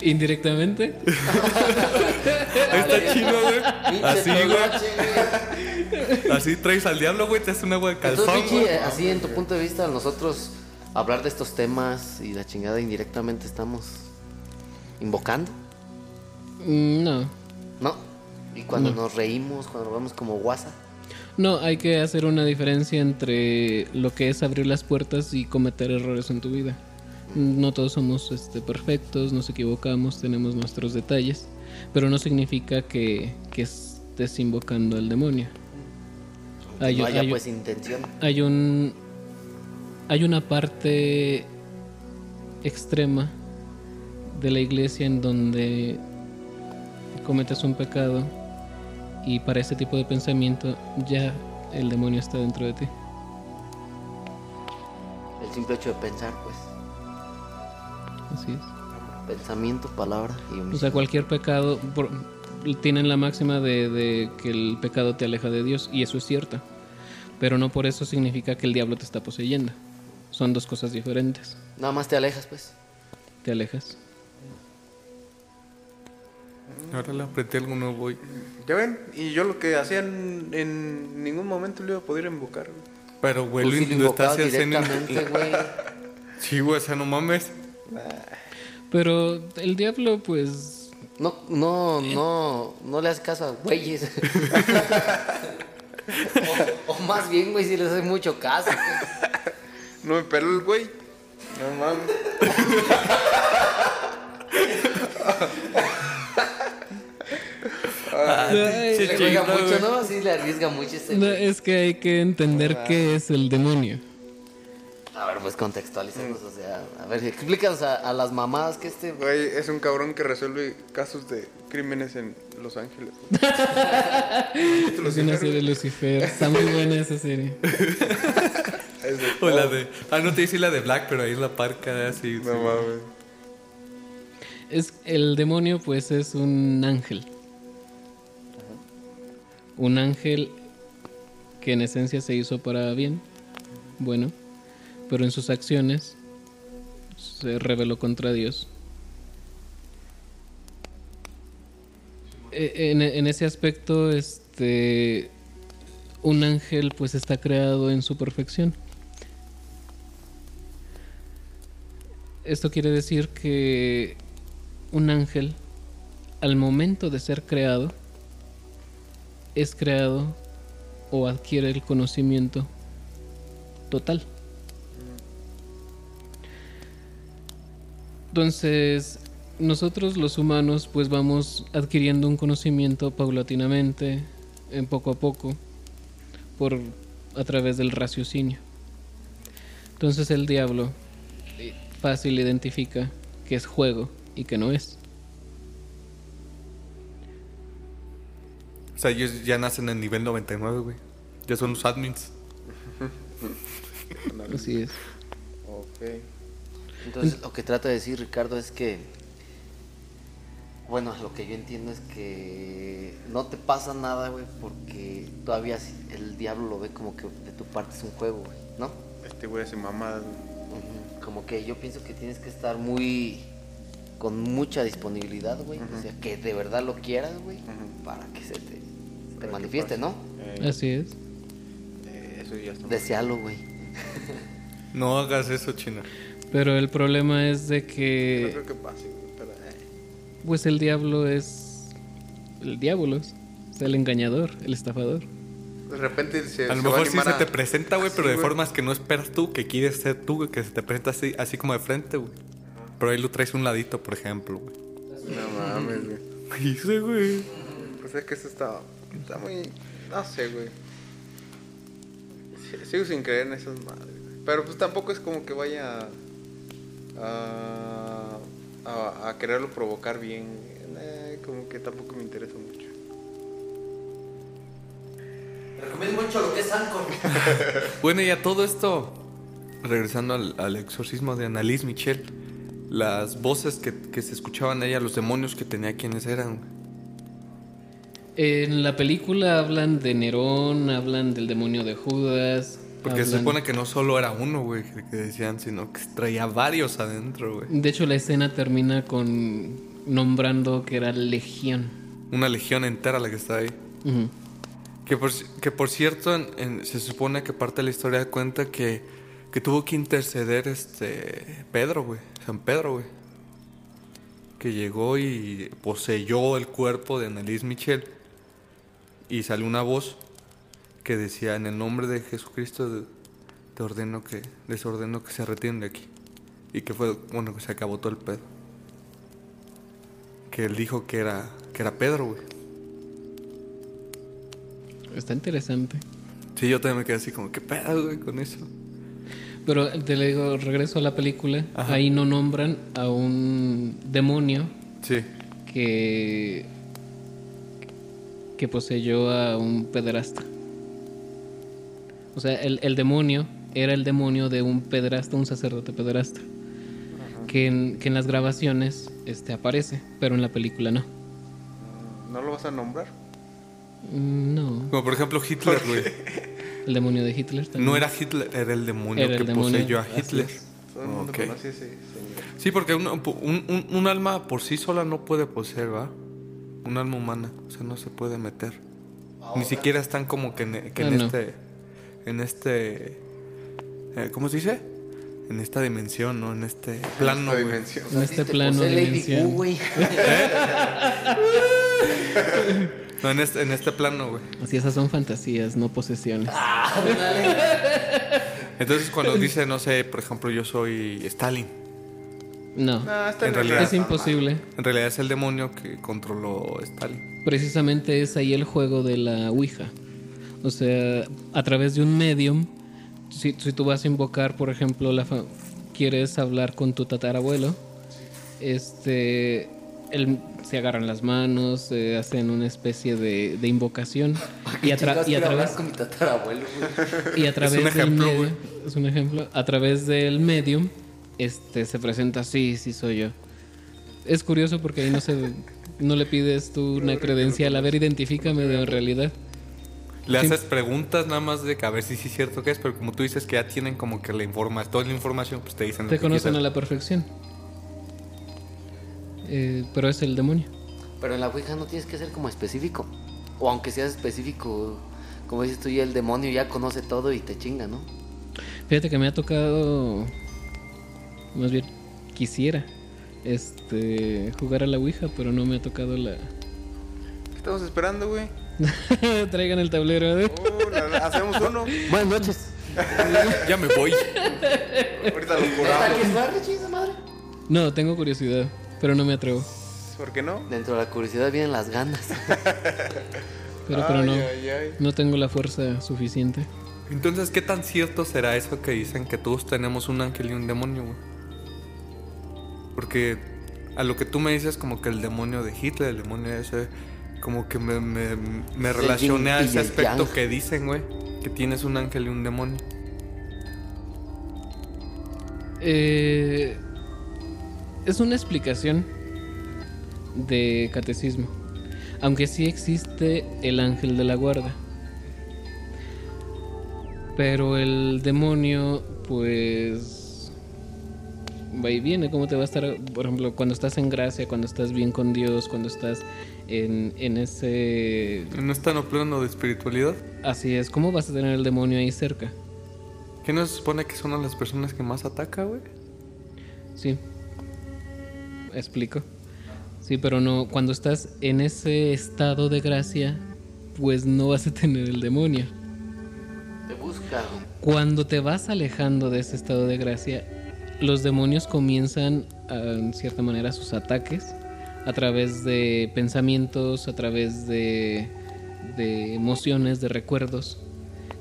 Indirectamente. *laughs* Está chido, güey. Así, güey. *laughs* Así traes al diablo, güey, te hace un agua de Entonces, calzón, güey. así en tu punto de vista, nosotros hablar de estos temas y la chingada indirectamente estamos invocando, Mm, No. ¿no? Y cuando nos reímos, cuando nos vemos como guasa, No, hay que hacer una diferencia entre lo que es abrir las puertas y cometer errores en tu vida. No todos somos este, perfectos, nos equivocamos, tenemos nuestros detalles, pero no significa que, que estés invocando al demonio. Hay, no haya hay- pues intención. hay un hay una parte extrema de la iglesia en donde cometes un pecado y para ese tipo de pensamiento ya el demonio está dentro de ti. El simple hecho de pensar, pues, Así es. pensamiento, palabra y O omisión. sea, cualquier pecado por- tienen la máxima de, de que el pecado te aleja de Dios y eso es cierto. Pero no por eso significa que el diablo te está poseyendo. Son dos cosas diferentes. Nada más te alejas, pues. Te alejas. Ahora le apreté algo nuevo, güey. Ya ven, y yo lo que hacía en, en ningún momento lo iba a poder invocar. Pero, güey, Tú lo, estás haciendo. directamente, *laughs* güey. Sí, güey, o sea, no mames. Pero el diablo, pues, No, no, no, no le haces caso a güeyes. *laughs* o, o más bien, güey, si les hace mucho caso. No me peló el güey. No mames. Ay, Le juega mucho, ¿no? Sí, le arriesga mucho este no, es que hay que entender qué es el demonio. A ver, pues contextualicemos, o sea, a ver, explícanos a, a las mamadas que este... Güey, es un cabrón que resuelve casos de crímenes en Los Ángeles. *laughs* Es una serie de Lucifer. Está muy buena esa serie. *laughs* Es de- O la de. Ah, no te dice la de Black, pero ahí es la parca así. No mames. Es, el demonio, pues, es un ángel. Un ángel que en esencia se hizo para bien. Bueno. Pero en sus acciones se rebeló contra Dios. E- En, en ese aspecto, este. Un ángel, pues, está creado en su perfección. Esto quiere decir que un ángel, al momento de ser creado, es creado o adquiere el conocimiento total. Entonces, nosotros los humanos pues vamos adquiriendo un conocimiento paulatinamente, en poco a poco, por a través del raciocinio. Entonces el diablo eh, fácil identifica que es juego y que no es. O sea, ellos ya nacen en nivel 99, güey. Ya son los admins. *laughs* Así es. Ok. Entonces, lo que trata de decir Ricardo es que, bueno, lo que yo entiendo es que no te pasa nada, güey, porque todavía el diablo lo ve como que de tu parte es un juego, güey, ¿no? Este güey hace. Ujú. Como que yo pienso que tienes que estar muy con mucha disponibilidad, güey. O sea, que de verdad lo quieras, güey, para que se te, manifieste. ¿no? Eh, Así es. eh, eso ya está. Desealo, güey. *laughs* *laughs* No hagas eso, China. Pero el problema es de No que creo que pase, güey, pero, eh. pues el diablo es el diablo, es el engañador, el estafador. De repente se, A lo se va mejor sí se a- te presenta, güey, pero de formas que no esperas tú, que quieres ser tú, güey, que se te presenta así, así como de frente, güey. Pero ahí lo traes un ladito, por ejemplo, güey. No mames, güey. Sí, güey. Pues es que eso está, está muy... No sé, güey. Sigo sin creer en esas madres. Pero pues tampoco es como que vaya a, a, a quererlo provocar bien. Eh, como que tampoco me interesa mucho. Recomiendo mucho lo que es Anchor. *laughs* Bueno, y a todo esto, regresando al, al exorcismo de Annalise Michel, las voces que, que se escuchaban ella, los demonios que tenía, ¿quiénes eran? En la película hablan de Nerón, hablan del demonio de Judas. Porque se supone que no solo era uno, güey, que, decían, sino que traía varios adentro, güey. De hecho, la escena termina con nombrando que era legión. Una legión entera la que está ahí. Que por, que por cierto, en- en- se supone que parte de la historia cuenta que, que tuvo que interceder este Pedro, güey. San Pedro, güey. Que llegó y poseyó el cuerpo de Annalise Michel. Y salió una voz que decía, en el nombre de Jesucristo te ordeno que, les ordeno que se retiren de aquí. Y que fue, bueno, que se acabó todo el pedo. Que él dijo que era, que era Pedro, güey. Está interesante. Sí, yo también me quedé así como, ¿qué pedo, güey, con eso? Pero te le digo, regreso a la película. Ajá. Ahí no nombran a un demonio Sí. que que poseyó a un pederasta. O sea, el, el demonio era el demonio de un pederasta, un sacerdote pederasta. Que en, que en las grabaciones este, aparece, pero en la película no. ¿No lo vas a nombrar? No, Como por ejemplo Hitler, güey. *laughs* el demonio de Hitler también. No era Hitler, era el demonio Era el que demonio, poseyó a Hitler. Todo el mundo Ok. conoce a ese señor. Sí, porque un, un- un- un alma por sí sola no puede poseer, ¿va? Un alma humana, o sea, no se puede meter. Ni siquiera están como que en, que en no. este... En este... eh, ¿Cómo se dice? En esta dimensión, ¿no? En este plano, Esta güey. dimensión. En este te plano Lady dimensión. *laughs* No, en este, en este plano, güey. Así esas son fantasías, no posesiones. *laughs* Entonces cuando dice, no sé, por ejemplo, yo soy Stalin. No, No, está En en realidad- es imposible. En realidad es el demonio que controló Stalin. Precisamente es ahí el juego de la Ouija. O sea, a través de un medium, si, si tú vas a invocar, por ejemplo, la fa- quieres hablar con tu tatarabuelo, este, él, se agarran las manos, se hacen una especie de, de invocación *laughs* y a, y a través con mi tatarabuelo, y a través un ejemplo, del medium, es un ejemplo, a través del medium, este, se presenta, sí, sí soy yo. Es curioso porque ahí no se, no le pides tú una credencial, a ver, identifícame de realidad. Le Sí. haces preguntas nada más de que a ver si sí es cierto que es, pero como tú dices que ya tienen como que la informa, toda la información, pues te dicen Te conocen a la perfección. Eh, pero es el demonio. Pero en la Ouija no tienes que ser como específico. O aunque seas específico, como dices tú, ya el demonio ya conoce todo y te chinga, ¿no? Fíjate que me ha tocado, más bien quisiera, este, jugar a la Ouija, pero no me ha tocado la. ¿Qué estamos esperando, güey? *laughs* Traigan el tablero. ¿eh? Uh, la- la- hacemos uno. Buenas noches. *laughs* Ya me voy. Ahorita lo ¿Está curamos. madre? No, tengo curiosidad, pero no me atrevo. ¿Por qué no? Dentro de la curiosidad vienen las ganas. *laughs* Pero, pero no, ay, ay. no tengo la fuerza suficiente. Entonces, ¿qué tan cierto será eso que dicen que todos tenemos un ángel y un demonio, güey? Porque a lo que tú me dices, como que el demonio de Hitler, el demonio ese, como que me, me, me El relacioné a ese aspecto yang. que dicen, güey, que tienes un ángel y un demonio. Eh, es una explicación de catecismo. Aunque sí existe el ángel de la guarda. Pero el demonio, pues... va y viene. ¿Cómo te va a estar, por ejemplo, cuando estás en gracia, cuando estás bien con Dios, cuando estás en, en ese... ¿No es tan plano de espiritualidad? Así es, ¿cómo vas a tener el demonio ahí cerca? ¿Qué no se supone que son las personas que más ataca, güey? Sí. Explico. Sí, pero no, cuando estás en ese estado de gracia, pues no vas a tener el demonio. Te busca. Cuando te vas alejando de ese estado de gracia, los demonios comienzan, a, en cierta manera, sus ataques a través de pensamientos, a través de, de emociones, de recuerdos,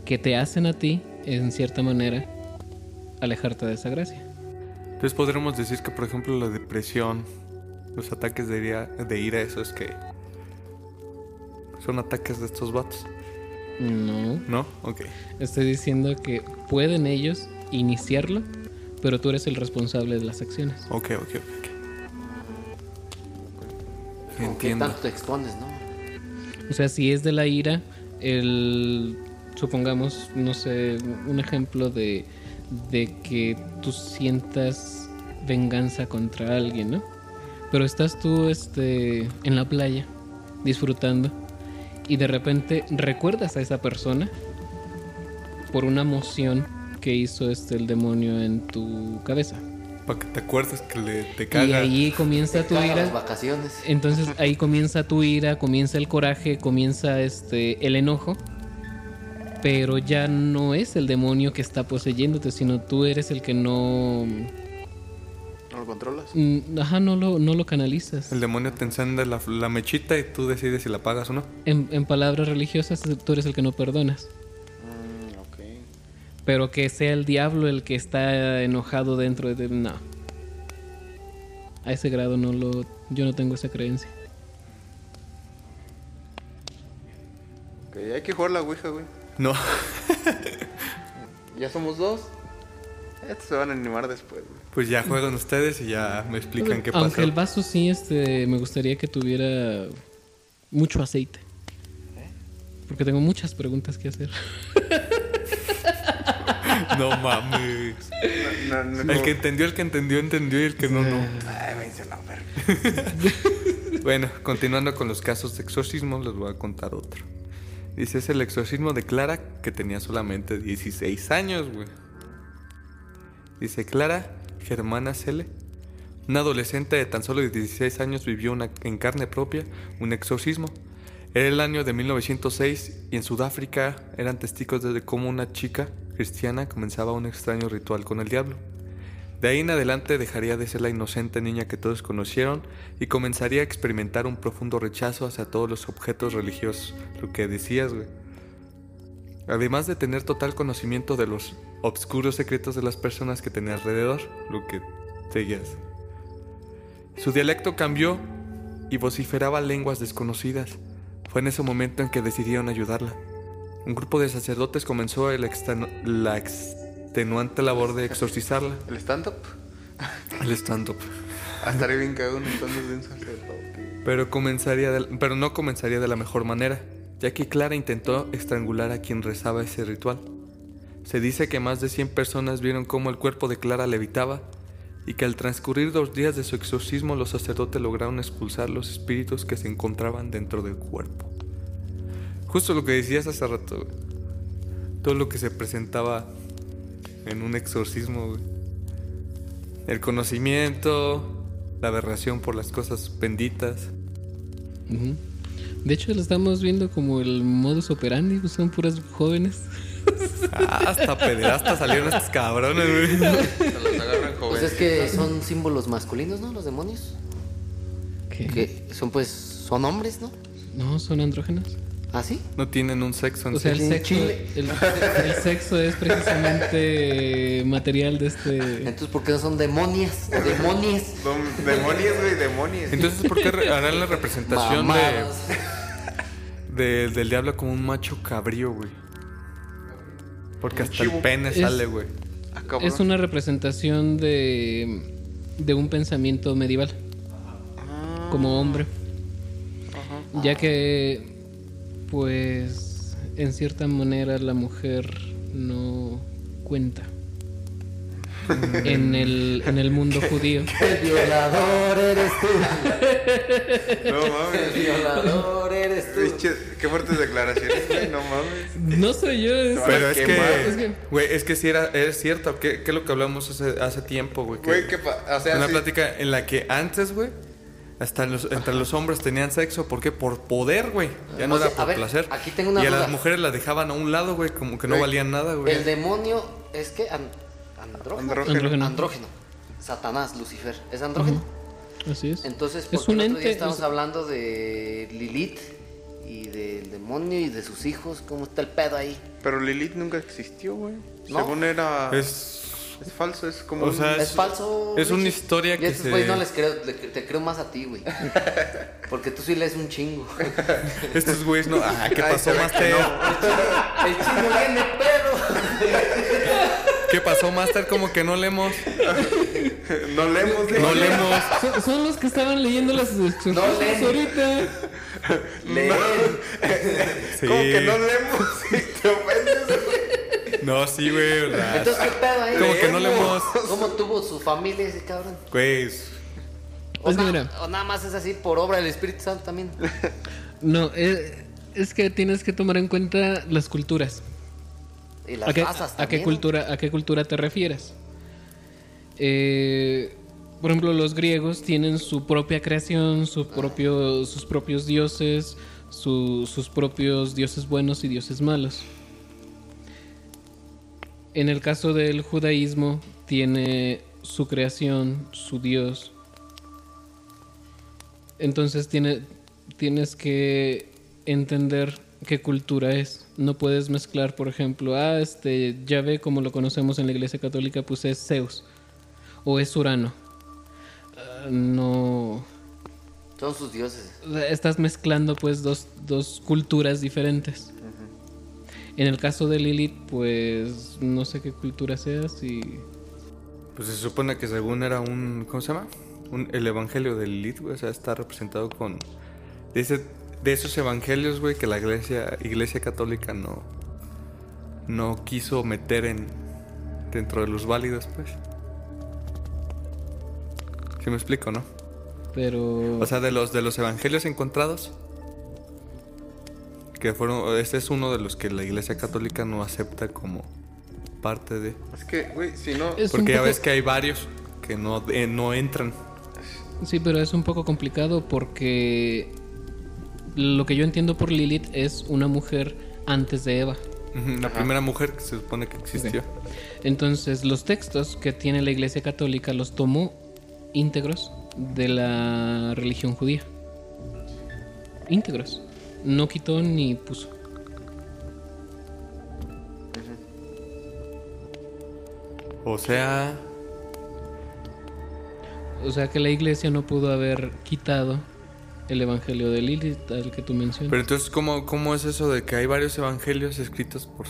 que te hacen a ti, en cierta manera, alejarte de esa gracia. Entonces podremos decir que, por ejemplo, la depresión, los ataques de ira, de ira eso es que son ataques de estos vatos. No. ¿No? Ok. Estoy diciendo que pueden ellos iniciarlo, pero tú eres el responsable de las acciones. Ok, ok, ok. ¿Con qué Entiendo. tanto te expones, no? O sea, si es de la ira, el supongamos, no sé, un ejemplo de, de que tú sientas venganza contra alguien, ¿no? Pero estás tú este en la playa disfrutando y de repente recuerdas a esa persona por una moción que hizo este el demonio en tu cabeza. Para que te acuerdes que le, te Y caga. ahí comienza tu Todas las ira. vacaciones. Entonces ahí comienza tu ira, comienza el coraje, comienza este el enojo. Pero ya no es el demonio que está poseyéndote, sino tú eres el que no ¿No lo controlas? mm, ajá, no lo no lo canalizas. El demonio te enciende la, la mechita y tú decides si la pagas o no. En, en palabras religiosas tú eres el que no perdonas. Pero que sea el diablo el que está enojado dentro de no. A ese grado no lo yo no tengo esa creencia. Ok, hay que jugar la Ouija, güey. No. *laughs* Ya somos dos. Estos se van a animar después, güey. Pues ya juegan ustedes y ya me explican qué Aunque pasa. el vaso sí, este, me gustaría que tuviera mucho aceite. Porque tengo muchas preguntas que hacer. *laughs* No mames. No, no, no. El que entendió, el que entendió, entendió y el que no, no. Ay, váyanse a la verga. *laughs* Bueno, continuando con los casos de exorcismo, les voy a contar otro. Dice, es el exorcismo de Clara que tenía solamente 16 años, güey. Dice, Clara Germana Cele, una adolescente de tan solo 16 años vivió una- en carne propia un exorcismo. Era el año de 1906 y en Sudáfrica eran testigos de cómo una chica cristiana comenzaba un extraño ritual con el diablo. De ahí en adelante dejaría de ser la inocente niña que todos conocieron y comenzaría a experimentar un profundo rechazo hacia todos los objetos religiosos, lo que decías, güey. Además de tener total conocimiento de los obscuros secretos de las personas que tenía alrededor, lo que seguías. Su dialecto cambió y vociferaba lenguas desconocidas. Fue en ese momento en que decidieron ayudarla. Un grupo de sacerdotes comenzó el la extenuante labor de exorcizarla. *laughs* ¿El stand-up? El stand-up. Ah, estaría bien cagado un de un sacerdote. Pero, comenzaría de- pero no comenzaría de la mejor manera, ya que Clara intentó estrangular a quien rezaba ese ritual. Se dice que más de 100 personas vieron cómo el cuerpo de Clara levitaba y que al transcurrir dos días de su exorcismo los sacerdotes lograron expulsar los espíritus que se encontraban dentro del cuerpo. Justo lo que decías hace rato, güey. todo lo que se presentaba en un exorcismo, güey. el conocimiento, la aberración por las cosas benditas. De hecho, lo estamos viendo como el modus operandi, pues son puras jóvenes. Ah, hasta pederastas salieron estos cabrones, güey. Se los agarran Pues jóvenes. es que son símbolos masculinos, ¿no? Los demonios. ¿Qué? Que son pues, son hombres, ¿no? No, son andrógenos. ¿Ah, sí? No tienen un sexo en O sea, el sexo, Chile. el, el sexo es precisamente material de este... Entonces, ¿por qué no son demonias? Son *laughs* demonios, güey, demonios. Entonces, ¿por qué harán la representación de, del diablo como un macho cabrío, güey? Porque Un hasta el pene Es- sale, güey. Ah. Es una representación de, de un pensamiento medieval, Ah, como hombre. Ya que, pues, en cierta manera la mujer no cuenta. *laughs* en el, en el mundo judío. El violador eres tú. No El mames. violador eres tú. Qué fuertes declaraciones, güey. No mames. No soy yo, es- Pero es que, que- güey, es que sí era, es cierto. ¿Qué, qué es lo que hablamos hace, hace tiempo, güey? que- Güey, qué pa... O sea, una sí. plática en la que antes, güey, hasta los, entre los hombres tenían sexo. ¿Por qué? Por poder, güey. Ya no O sea, era a por ver, placer. aquí tengo una y a duda. las mujeres las dejaban a un lado, güey, como que no Güey, valían nada, güey. El demonio es que an- andrógeno. Andrógeno. Andrógeno. Andrógeno. Satanás, Lucifer. ¿Es andrógeno? Así es. Entonces, Es un el otro día ente, estamos es- hablando de Lilith y del demonio y de sus hijos. ¿Cómo está el pedo ahí? Pero Lilith nunca existió, güey. No. Según era... Es... Es falso, es como... O un- sea, Es, falso. es una historia Y que estos se- güeyes no les creo, le- te creo más a ti, güey. *laughs* Porque tú sí lees un chingo. Estos güeyes no... Ah, ¿qué pasó, Master? no. El chino viene pedo. *laughs* ¿Qué pasó, Master? Como que no leemos. No leemos, No leemos. Son, son los que estaban leyendo las leen. ahorita. Leen. Sí. *laughs* Como que no leemos *laughs* y te ofendes. No, sí, güey. ¿verdad? Entonces, ¿qué pedo ahí? Como que no leemos. ¿Cómo tuvo su familia ese cabrón? Güey, es- O, Es que na- mira. o nada más es así por obra del Espíritu Santo también. No, eh, es que tienes que tomar en cuenta las culturas. Y las ¿A qué, razas a qué también. cultura, ¿A qué cultura te refieres? Eh, por ejemplo, los griegos tienen su propia creación, su propio, sus propios dioses, su- sus propios dioses buenos y dioses malos. En el caso del judaísmo, tiene su creación, su dios. Entonces tiene, tienes que entender qué cultura es. No puedes mezclar, por ejemplo, ah, este Yahvé, como lo conocemos en la iglesia católica, pues es Zeus o es Urano. Ah, no. Son sus dioses. Estás mezclando pues dos, dos culturas diferentes. En el caso de Lilith, pues no sé qué cultura seas y... Pues se supone que según era un. ¿Cómo se llama? Un, el evangelio de Lilith, güey. O sea, está representado con. Ese- de esos evangelios, güey, que la iglesia, iglesia católica no. No quiso meter en. Dentro de los válidos, pues. ¿Sí me explico, no? Pero... O sea, de los, de los evangelios encontrados. Que fueron. Este es uno de los que la iglesia católica no acepta como parte de. Es que, güey, si no... Es Porque ya ves que hay varios que no, eh, no entran. Sí, pero es un poco complicado porque lo que yo entiendo por Lilith es una mujer antes de Eva. La primera mujer que se supone que existió. Entonces, los textos que tiene la Iglesia Católica los tomó íntegros de la religión judía. Íntegros. No quitó ni puso. O sea, O sea que la Iglesia no pudo haber quitado el Evangelio de Lilith, al que tú mencionas. pero entonces, ¿cómo, ¿cómo es eso de que hay varios evangelios escritos por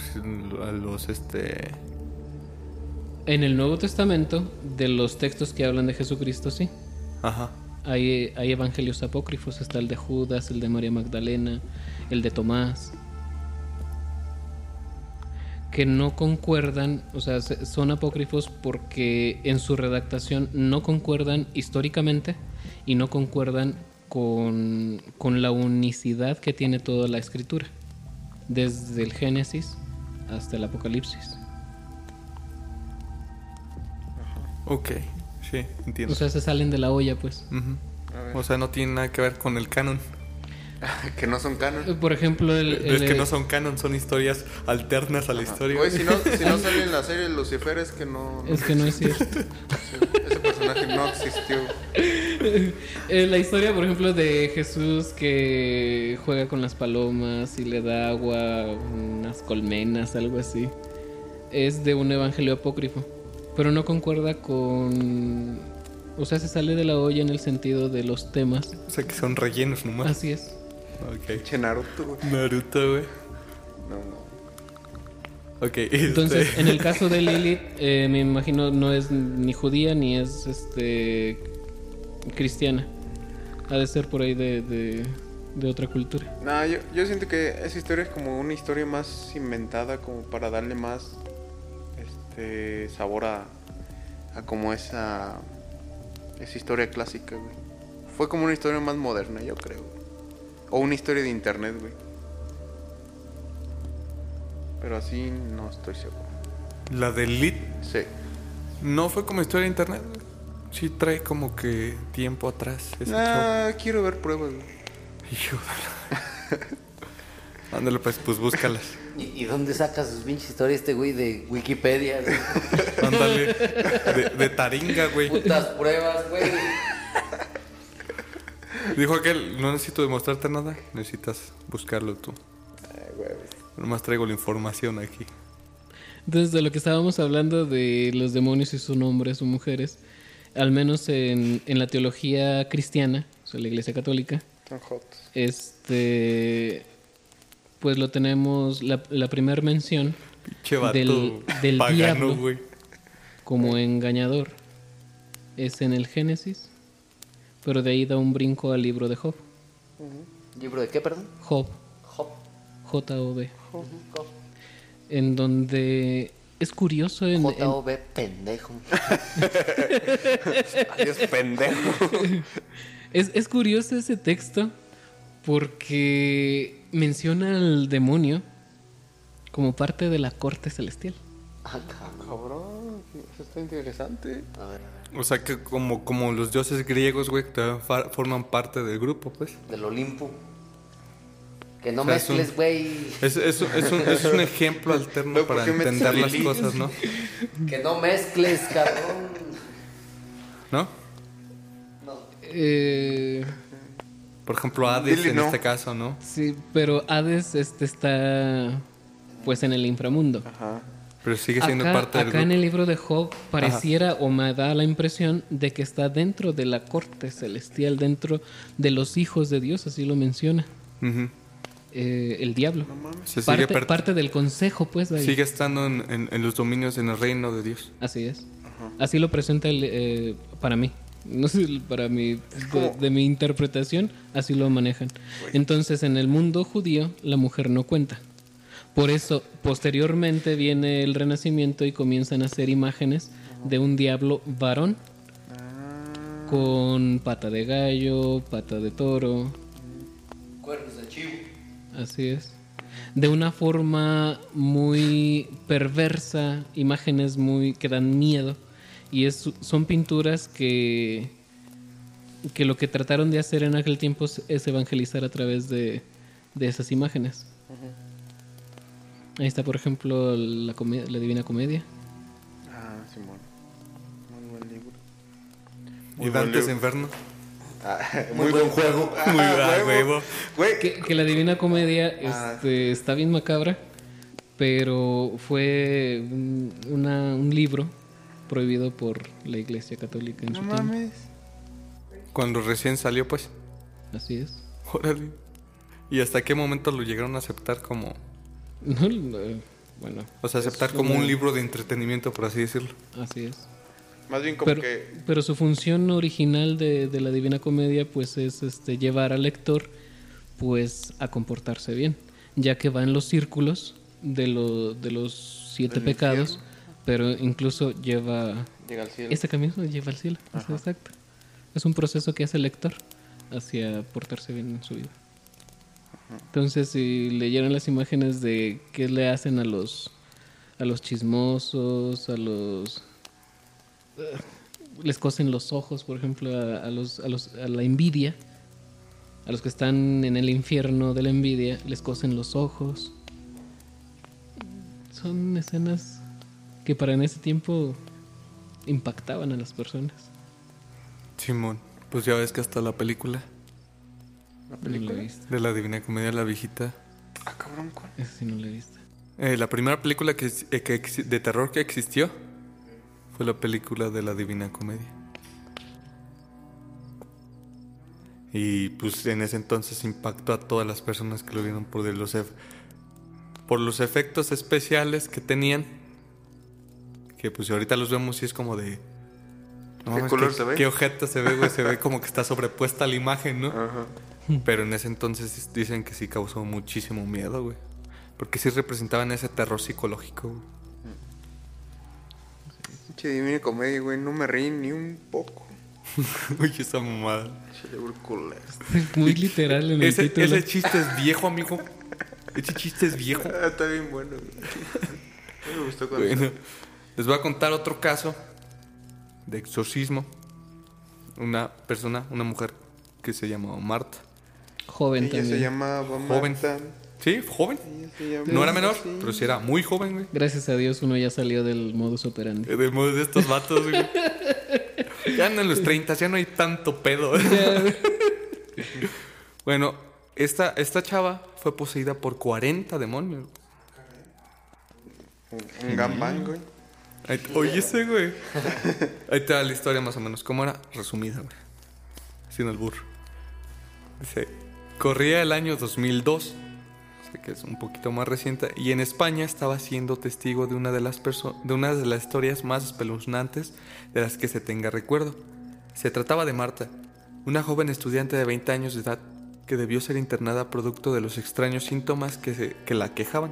los, este... En el Nuevo Testamento, de los textos que hablan de Jesucristo, sí. Ajá. Hay, hay evangelios apócrifos, está el de Judas, el de María Magdalena, el de Tomás, que no concuerdan, o sea, se- son apócrifos porque en su redactación no concuerdan históricamente y no concuerdan con, con la unicidad que tiene toda la escritura, desde el Génesis hasta el Apocalipsis. Ok, sí, entiendo. O sea, se salen de la olla, pues. A ver. O sea, no tiene nada que ver con el canon. *laughs* que no son canon. Por ejemplo, el... es el- que no son canon, son historias alternas a la historia. Güey, si no, si no *laughs* sale en la serie Lucifer es que no... no Es que no es cierto. *laughs* Ese personaje no existió. *laughs* Eh, la historia, por ejemplo, de Jesús que juega con las palomas y le da agua, unas colmenas, algo así, es de un evangelio apócrifo, pero no concuerda con... O sea, se sale de la olla en el sentido de los temas. O sea, que son rellenos nomás. Así es. Ok. Che Naruto, güey. Naruto, güey. No, no. Ok. *laughs* Entonces, este- en el caso de Lilith, eh, me imagino no es ni judía ni es este cristiana. Ha de ser por ahí de, de, de otra cultura. No, yo, yo siento que esa historia es como una historia más inventada, como para darle más este sabor a, a como esa, esa historia clásica, güey. Fue como una historia más moderna, yo creo. O una historia de internet, güey. Pero así no estoy seguro. La de Lit Sí. no fue como historia de internet. güey. Sí trae como que tiempo atrás. Ah, quiero ver pruebas, güey. *laughs* Ándale, pues, pues búscalas. ¿Y, y dónde saca sus pinches historias este güey de Wikipedia? güey? *laughs* Ándale. De, de taringa, güey. Putas pruebas, güey. Dijo aquel, no necesito demostrarte nada, necesitas buscarlo tú. Nomás traigo la información aquí. Entonces, de lo que estábamos hablando de los demonios si son hombres o mujeres, al menos en, en la teología cristiana, o sea, la iglesia católica, este, pues lo tenemos, la, la primera mención Pinche vato Del- del pagano, diablo. como engañador es en el Génesis, pero de ahí da un brinco al libro de Job. ¿Libro de qué, perdón? Job, Job. J-O-B, en donde es curioso en, en- J-O-B, pendejo. *laughs* Adiós, pendejo. Es, es curioso ese texto porque menciona al demonio como parte de la corte celestial. Ah, cabrón. Eso está interesante. A ver, O sea que como, como los dioses griegos, güey, que forman parte del grupo, pues. del Olimpo. Que no O sea, mezcles, güey. Es, es, es un, es un ejemplo *laughs* alterno Luego, ¿por para entender las cosas, ¿no? *laughs* Que no mezcles, cabrón. ¿No? No. Eh, Por ejemplo, Hades en no. este caso, ¿no? sí, pero Hades este está pues en el inframundo. Ajá. Pero sigue siendo acá, parte del acá grupo. en el libro de Job pareciera o me da la impresión de que está dentro de la corte celestial, dentro de los hijos de Dios, así lo menciona Ujú. Eh, el diablo. Se sigue, Parte, per- parte del consejo, pues. sigue estando en, en- en los dominios en el reino de Dios. Así es. Así lo presenta el, eh, para mí. No sé, para mi, de, de mi interpretación, así lo manejan. Entonces, en el mundo judío, la mujer no cuenta. Por eso, posteriormente viene el renacimiento y comienzan a hacer imágenes de un diablo varón con pata de gallo, pata de toro, Cuernos de chivo. Así es. De una forma muy perversa, imágenes muy que dan miedo. Y es, son pinturas que, que lo que trataron de hacer en aquel tiempo es- evangelizar a través de, de esas imágenes. Ahí está, por ejemplo, la, Divina Comedia. Ah, Simón. Muy buen libro. y Dante's Inferno. Ah, muy buen juego. Muy Ah, buen huevo. Güey, Que, que la Divina Comedia Ah. este, está bien macabra, pero fue un, una- un libro prohibido por la Iglesia Católica en no su tiempo. mames. Cuando recién salió, pues. Así es. Órale. ¿Y hasta qué momento lo llegaron a aceptar como... *laughs* No, no, bueno, O sea, aceptar como un libro de entretenimiento, por así decirlo? así es. Más bien como Pero, que. pero su función original de, de la Divina Comedia pues es este, llevar al lector pues a comportarse bien, ya que va en los círculos de, lo- de los siete Del pecados, pero incluso lleva Llega al cielo. Ese camino lleva al cielo, es exacto. Es un proceso que hace el lector hacia portarse bien en su vida. Entonces, si leyeron las imágenes de qué le hacen a los a los chismosos, a los les cosen los ojos, por ejemplo, a, a los, a los a la envidia, a los que están en el infierno de la envidia, les cosen los ojos. Son escenas que para en ese tiempo impactaban a las personas. Simón. Pues ya ves que hasta la película No la he visto. de la Divina Comedia, la viejita. Ah, cabrón, ¿cuál? Esa sí no la he visto. Eh, la primera película que, eh, que de terror que existió fue la película de la Divina Comedia. Y pues en ese entonces impactó a todas las personas que lo vieron por los por los efectos especiales que tenían. Que pues ahorita los vemos y es como de no ¿Qué color se ve? Qué ojeta se ve, güey, se ve como que está sobrepuesta la imagen, ¿no? Ajá. Pero en ese entonces dicen que sí causó muchísimo miedo, güey. Porque sí representaban ese terror psicológico, güey. Che, divina comedia, güey. No me reí ni un poco. *laughs* Uy, esa mamada. Úrculas. Muy literal en el Ese, título. ese chiste es viejo, amigo. Ese chiste es viejo. Ah, está bien bueno, güey. No me gustó cuando... Bueno, les voy a contar otro caso de exorcismo. Una persona, una mujer que se llamaba Marta. Joven Ella también. se llamaba Joven. ¿Sí? ¿Joven? No era menor, Sí. pero sí era muy joven, güey. Gracias a Dios uno ya salió del modus operandi. De modo de estos vatos, güey. *laughs* Ya andan en los 30, ya no hay tanto pedo. *laughs* Bueno, esta, esta chava fue poseída por 40 demonios. Un, un gambán, güey. Oye, ese, güey. Ahí te da la historia más o menos. ¿Cómo era? Resumida, güey. Sin el burro. Dice, corría el año 2002, sé que es un poquito más reciente, y en España estaba siendo testigo de una de las perso- de una de las historias más espeluznantes de las que se tenga recuerdo. Se trataba de Marta, una joven estudiante de 20 años de edad que debió ser internada producto de los extraños síntomas que, se- que la quejaban,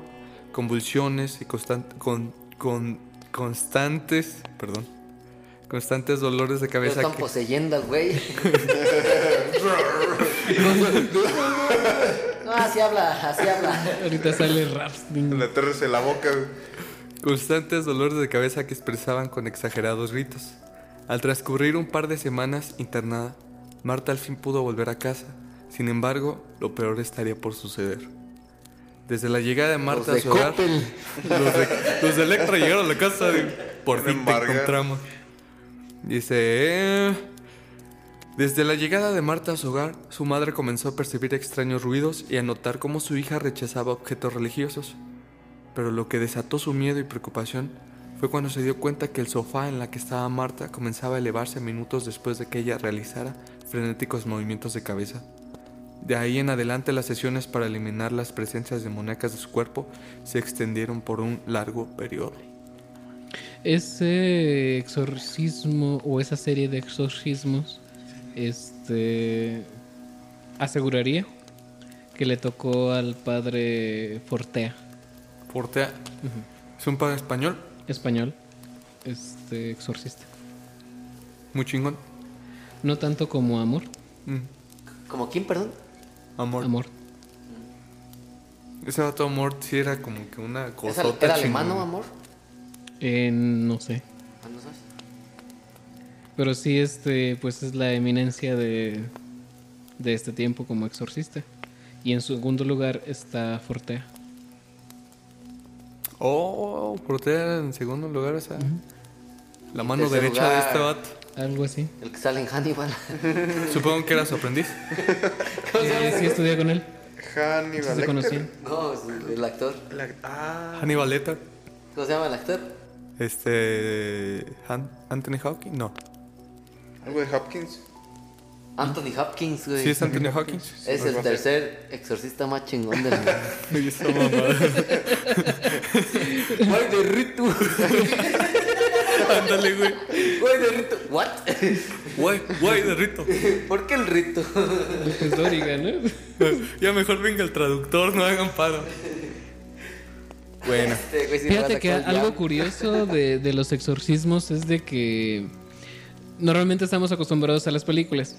convulsiones y constan- con, con- constantes, perdón, constantes dolores de Lo cabeza están que- poseyendo al güey. *laughs* *laughs* no, así habla, así habla. *laughs* Ahorita sale raps. La torre se la boca. Constantes dolores de cabeza que expresaban con exagerados gritos. Al transcurrir un par de semanas internada, Marta al fin pudo volver a casa. Sin embargo, lo peor estaría por suceder. Desde la llegada de Marta Los a de su hogar, los de, los de Electra llegaron a la casa de por a fin te encontramos. Dice, eh, desde la llegada de Marta a su hogar, su madre comenzó a percibir extraños ruidos y a notar cómo su hija rechazaba objetos religiosos. Pero lo que desató su miedo y preocupación fue cuando se dio cuenta que el sofá en la que estaba Marta comenzaba a elevarse minutos después de que ella realizara frenéticos movimientos de cabeza. De ahí en adelante las sesiones para eliminar las presencias demoníacas de su cuerpo se extendieron por un largo periodo. Ese exorcismo o esa serie de exorcismos, este, aseguraría que le tocó al padre Fortea, Portea, es un padre español, español, este exorcista. muy chingón. No tanto como amor, Mm, ¿Como quién, perdón? amor. amor. Ese vato amor sí era como que una ¿Es cosa. ¿Era alemán, amor? Eh, no sé. Pero sí este, pues es la eminencia de, de este tiempo como exorcista. Y en segundo lugar está Fortea. Oh, Portea en segundo lugar, o sea. La mano derecha de este vato. Algo así. El que sale en Hannibal. *laughs* Supongo que era su aprendiz. *laughs* Eh, sí estudié con él. Hannibal se conocían. no, el actor. La- Ah, Hannibal Lecter. ¿Cómo se llama el actor? Este. Han- Anthony Hawking, no. Algo de Hopkins. Anthony Hopkins, güey. Sí, es Anthony Hawking. Es el tercer exorcista más chingón del mundo. *laughs* Oye, esa mamada. *laughs* Güey de Rito. *laughs* Ándale, güey. Güey de Rito. ¿What? Guay, guay de rito. ¿Por qué el Rito? Es Doriga, ¿no? Ya mejor venga el traductor, no hagan paro. Bueno, Este güey Fíjate que algo ya. curioso de, de los exorcismos es de que normalmente estamos acostumbrados a las películas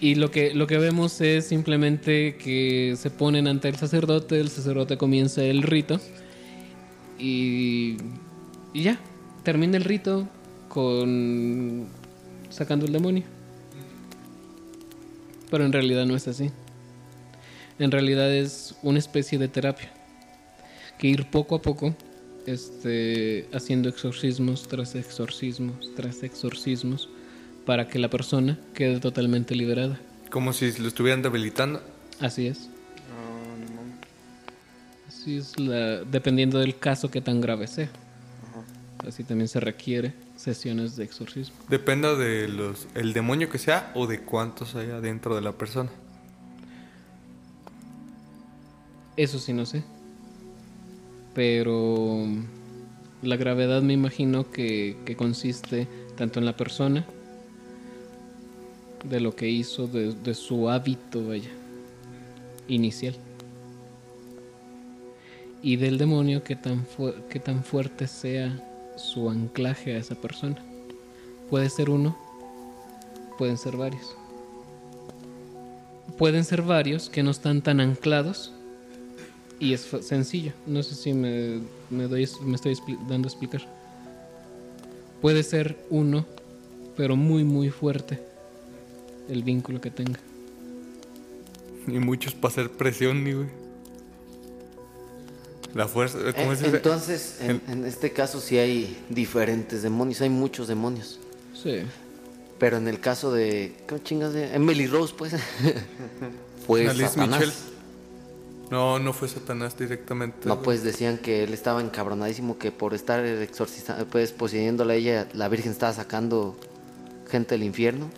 y lo que, lo que vemos es simplemente que se ponen ante el sacerdote, el sacerdote comienza el rito y, y ya, termina el rito con sacando el demonio. Pero en realidad no es así. En realidad es una especie de terapia que ir poco a poco este, haciendo exorcismos tras exorcismos tras exorcismos para que la persona quede totalmente liberada. como si lo estuvieran debilitando. Así es. Ah, no mames. Así es la, dependiendo del caso que tan grave sea. Así también se requiere sesiones de exorcismo. Depende de los el demonio que sea o de cuántos hay adentro de la persona. Eso sí no sé. Pero la gravedad me imagino que, que consiste tanto en la persona, de lo que hizo, de, de su hábito, inicial. Y del demonio que tan, que tan fuerte sea su anclaje a esa persona. Puede ser uno, pueden ser varios. Pueden ser varios que no están tan anclados y es sencillo. No sé si me, me doy, me estoy dando a explicar. Puede ser uno, pero muy, muy fuerte el vínculo que tenga. Ni muchos para hacer presión, ni güey. La fuerza, ¿cómo Eh? Entonces, en, en este caso sí hay diferentes demonios, hay muchos demonios. Sí. Pero en el caso de. ¿Cómo chingas de Emily Rose, pues? *laughs* fue Alice Satanás. Mitchell. No, no fue Satanás directamente. No, güey. pues decían que él estaba encabronadísimo, que por estar exorcizando, pues poseyéndola a ella, la Virgen estaba sacando gente del infierno.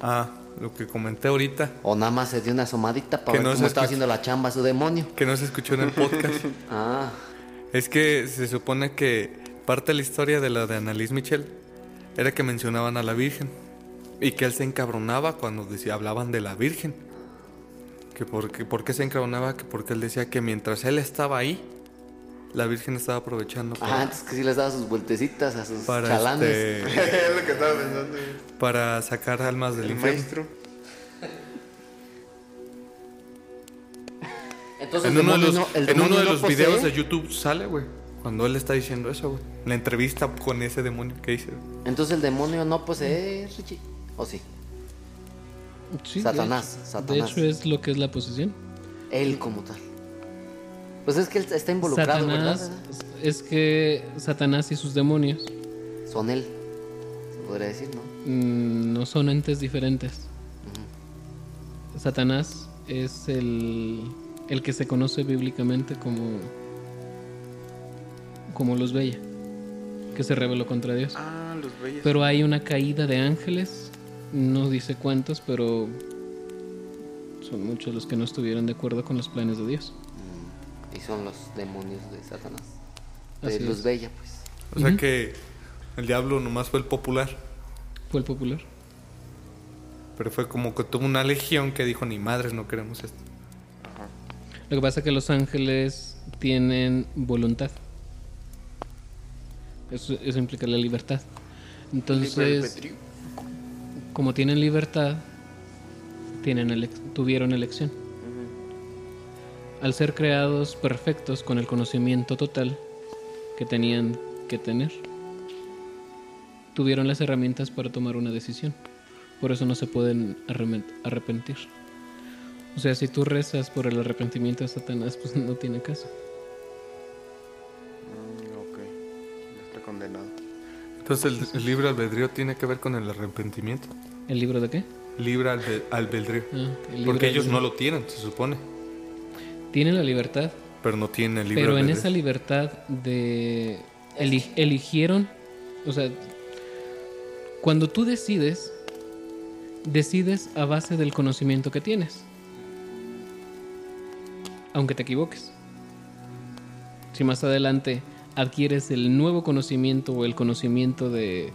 Ah, lo que comenté ahorita, O nada más se dio una asomadita para Que ver no cómo estaba haciendo la chamba su demonio. que no se escuchó en el *laughs* podcast. Ah, es que se supone que parte de la historia de la de Annalise Michel era que mencionaban a la Virgen. Y que él se encabronaba cuando decía, hablaban de la Virgen. Que porque, ¿Por qué se encabronaba? Que porque él decía que mientras él estaba ahí, la Virgen estaba aprovechando para, ah, antes que sí les daba sus vueltecitas a sus para, chalanes. este, *laughs* es lo que estaba pensando. para sacar almas del El infierno. maestro. *laughs* Entonces, En el uno de demonio los, no- el en uno de no los posee. videos de YouTube sale, güey. Cuando él está diciendo eso, güey. La entrevista con ese demonio que dice. Entonces el demonio no posee, Richie. ¿O sí? Sí, de Satanás, hecho- Satanás. De hecho, es lo que es la posesión. Él como tal. Pues es que él está involucrado, Satanás, ¿verdad? es que Satanás y sus demonios Son él. Se podría decir, ¿no? mm, no son entes diferentes. Satanás es el, el que se conoce bíblicamente como, como los Bella, que se rebeló contra Dios. Ah, los bellos. Pero hay una caída de ángeles, no dice cuántos, pero son muchos los que no estuvieron de acuerdo con los planes de Dios. Y son los demonios de Satanás. De Así Luz es. Bella, pues. O sea que el diablo nomás fue el popular. Fue el popular. Pero fue como que tuvo una legión que dijo, ni madres, no queremos esto. Lo que pasa es que los ángeles tienen voluntad. Eso, eso implica la libertad. Libre Entonces, albedrío. como tienen libertad, tienen elec- tuvieron elección. Al ser creados perfectos con el conocimiento total que tenían que tener, tuvieron las herramientas para tomar una decisión. Por eso no se pueden arrepentir. O sea, si tú rezas por el arrepentimiento de Satanás, pues no tiene caso. Mm, ok. Ya está condenado. Entonces el, el libre albedrío tiene que ver con el arrepentimiento. ¿El libro de qué? Libre albe- albedrío. Ah, el libre Porque ellos no lo tienen, se supone. Tienen la libertad, Pero no tienen el libre pero en esa libertad de eli- eligieron, o sea, cuando tú decides, decides a base del conocimiento que tienes, aunque te equivoques. Si más adelante adquieres el nuevo conocimiento o el conocimiento de,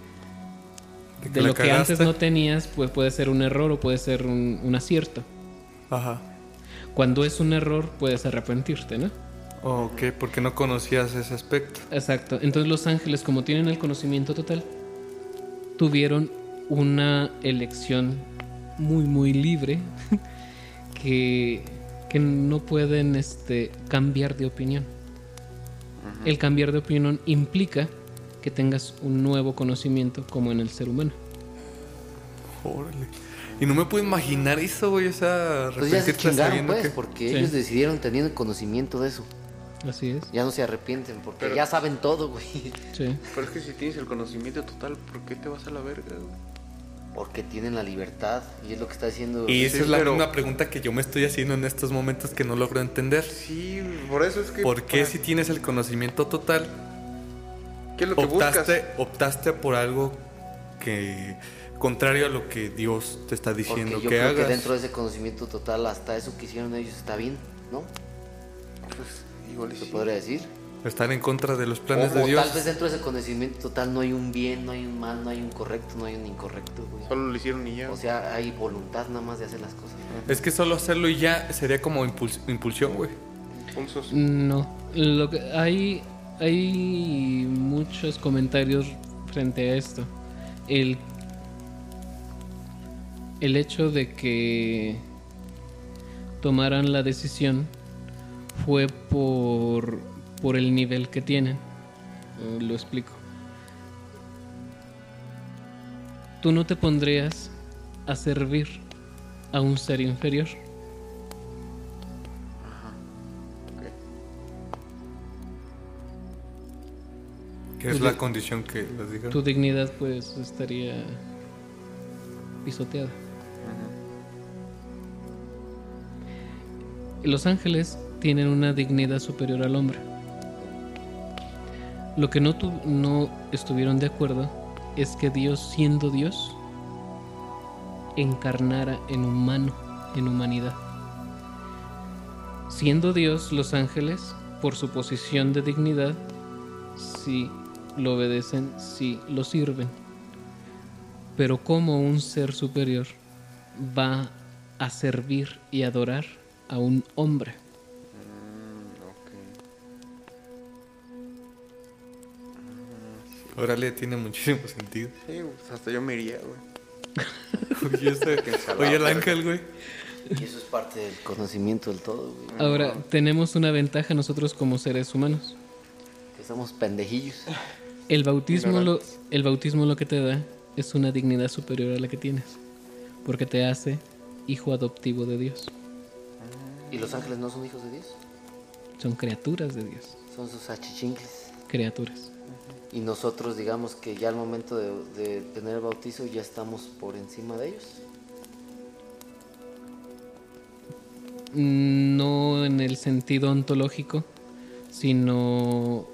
De lo que antes no tenías, pues puede ser un error o puede ser un, un acierto. Ajá. Cuando es un error, puedes arrepentirte, ¿no? Ok, porque no conocías ese aspecto. Exacto. Entonces los ángeles, como tienen el conocimiento total, tuvieron una elección muy, muy libre *laughs* que, que no pueden este, cambiar de opinión. El cambiar de opinión implica que tengas un nuevo conocimiento como en el ser humano. Órale. Y no me puedo imaginar eso, güey. O sea, Pues ya se chingaron, pues, que- porque Sí. ellos decidieron teniendo conocimiento de eso. Así es. Ya no se arrepienten, porque Pero- ya saben todo, güey. Sí. Pero es que si tienes el conocimiento total, ¿por qué te vas a la verga, güey? Porque tienen la libertad, y es lo que está diciendo. Y esa Sí, es la pero- misma pregunta que yo me estoy haciendo en estos momentos que no logro entender. Sí, por eso es que. ¿Por qué para- si tienes el conocimiento total, ¿Qué es lo que optaste, buscas? optaste por algo que contrario a lo que Dios te está Porque diciendo yo que creo hagas? que dentro de ese conocimiento total, hasta eso que hicieron ellos está bien, ¿no? Pues igual Se sí. podría decir. Estar en contra de los O, planes de o Dios. tal vez dentro de ese conocimiento total no hay un bien, no hay un mal, no hay un correcto, no hay un incorrecto, güey. Solo lo hicieron y ya. O sea, hay voluntad nada más de hacer las cosas. ¿no? Es que solo hacerlo y ya sería como impuls- impulsión, güey. Impulsos. No. Lo que hay, hay muchos comentarios frente a esto. El, el hecho de que tomaran la decisión fue por, por el nivel que tienen. Eh, Lo explico. Tú no te pondrías a servir a un ser inferior. Ok. Que es la condición que les dijeron. Tu dignidad pues estaría pisoteada. Los ángeles tienen una dignidad superior al hombre. Lo que no, tu- no estuvieron de acuerdo es que Dios, siendo Dios, encarnara en humano, en humanidad. Siendo Dios, los ángeles, por su posición de dignidad, sí lo obedecen, sí lo sirven. Pero como un ser superior va a servir y adorar a un hombre. Mm, ok. Órale, tiene muchísimo sentido. Sí, pues hasta yo me iría, güey. *laughs* Oye, este- *laughs* oye, el ángel, güey. Y eso es parte del conocimiento del todo, güey. Ahora, tenemos una ventaja nosotros como seres humanos. Que somos pendejillos. El bautismo, lo, el bautismo lo que te da es una dignidad superior a la que tienes. Porque te hace hijo adoptivo de Dios. ¿Y los ángeles no son hijos de Dios? Son criaturas de Dios. Son sus achichincles. Criaturas. Y nosotros, digamos que ya al momento de, de tener el bautizo, ya estamos por encima de ellos. No en el sentido ontológico, sino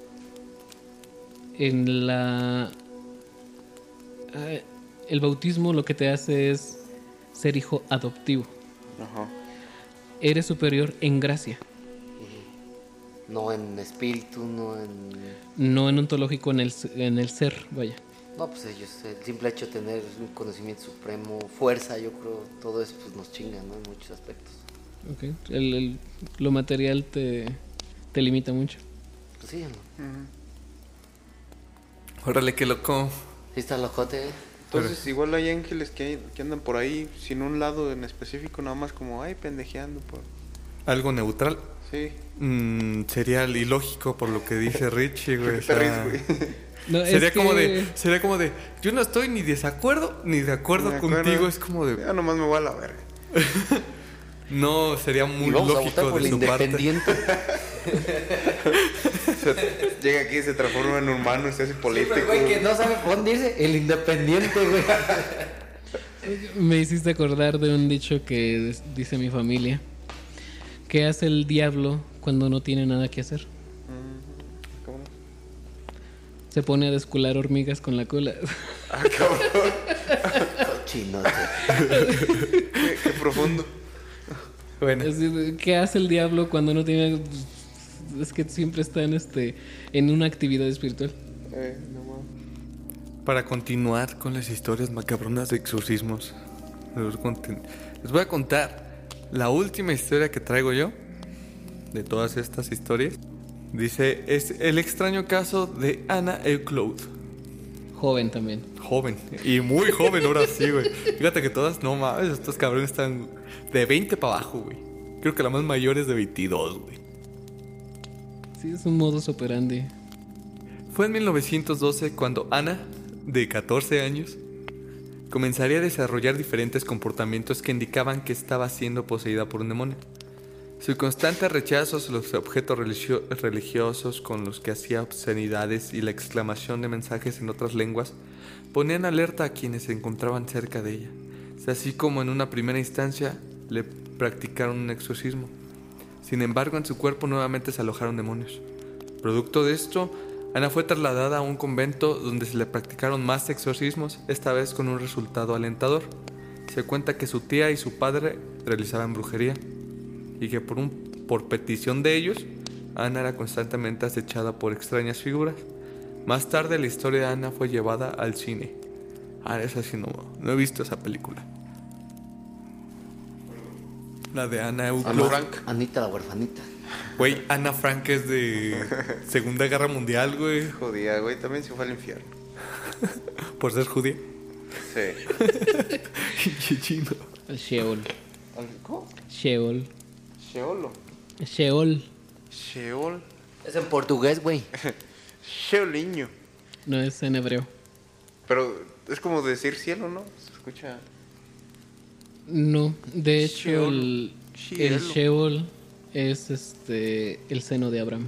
en la... Ah, El bautismo lo que te hace es ser hijo adoptivo. Ajá. Eres superior en gracia, No en espíritu, no en... no en ontológico, en el, en el ser, vaya. No, pues ellos, el simple hecho de tener un conocimiento supremo, fuerza, yo creo, todo eso pues nos chinga, ¿no? En muchos aspectos. Ok. El- el- lo material te, te limita mucho. Pues sí, ¿no? Órale, qué loco. Sí está locote, ¿eh? Entonces, igual hay ángeles que, que andan por ahí sin un lado en específico, nada más como, ay, pendejeando. Por... Algo neutral. Sí. Mm, sería ilógico por lo que dice *laughs* Richie, güey. Sería como que- de, sería como de, yo no estoy ni desacuerdo ni de acuerdo De acuerdo. contigo. Es como de, Ya nomás me voy a la verga. *laughs* no, sería muy lógico de su parte. *laughs* Llega aquí, se transforma en humano y se hace político. El güey que no sabe dónde irse, el independiente, güey. Me hiciste acordar de un dicho que dice mi familia. ¿Qué hace el diablo cuando no tiene nada que hacer? ¿Cómo no? Se pone a descular hormigas con la cola. Ah, cabrón. Cochinote. Qué, qué profundo. Bueno, ¿Qué hace el diablo cuando no tiene... Es que siempre está en, este, en una actividad espiritual. Eh, no mames. para continuar con las historias macabronas de exorcismos, les voy a contar la última historia que traigo yo de todas estas historias. Dice, es el extraño caso de Ana Eucloud. Joven también. Joven. Y muy joven ahora sí, güey. Fíjate que todas, no mames, estos cabrones están de 20 para abajo, güey. Creo que la más mayor es de 22, güey. Sí, es un modus operandi. Fue en 1912 cuando Ana, de 14 años, comenzaría a desarrollar diferentes comportamientos que indicaban que estaba siendo poseída por un demonio. Su constante rechazo a los objetos religio- religiosos con los que hacía obscenidades y la exclamación de mensajes en otras lenguas ponían alerta a quienes se encontraban cerca de ella, así como en una primera instancia le practicaron un exorcismo. Sin embargo, en su cuerpo nuevamente se alojaron demonios. Producto de esto, Ana fue trasladada a un convento donde se le practicaron más exorcismos, esta vez con un resultado alentador. Se cuenta que su tía y su padre realizaban brujería y que por, un, por petición de ellos, Ana era constantemente acechada por extrañas figuras. Más tarde la historia de Ana fue llevada al cine. Ah, esa sí no, no he visto esa película. La de Ana. Frank. Anita la huerfanita. Güey, Ana Frank es de *laughs* Segunda Guerra Mundial, güey. Judía, güey, también se fue al infierno. *laughs* Por ser judía. Sí. Pinche chino. El Sheol. ¿Cómo? Sheol. Sheolo. Sheol. Sheol. Es en portugués, güey. *laughs* Sheoliño. No es en hebreo. Pero es como decir cielo, ¿no? Se escucha. No, de hecho Sheol. el. Sheol es este el seno de Abraham.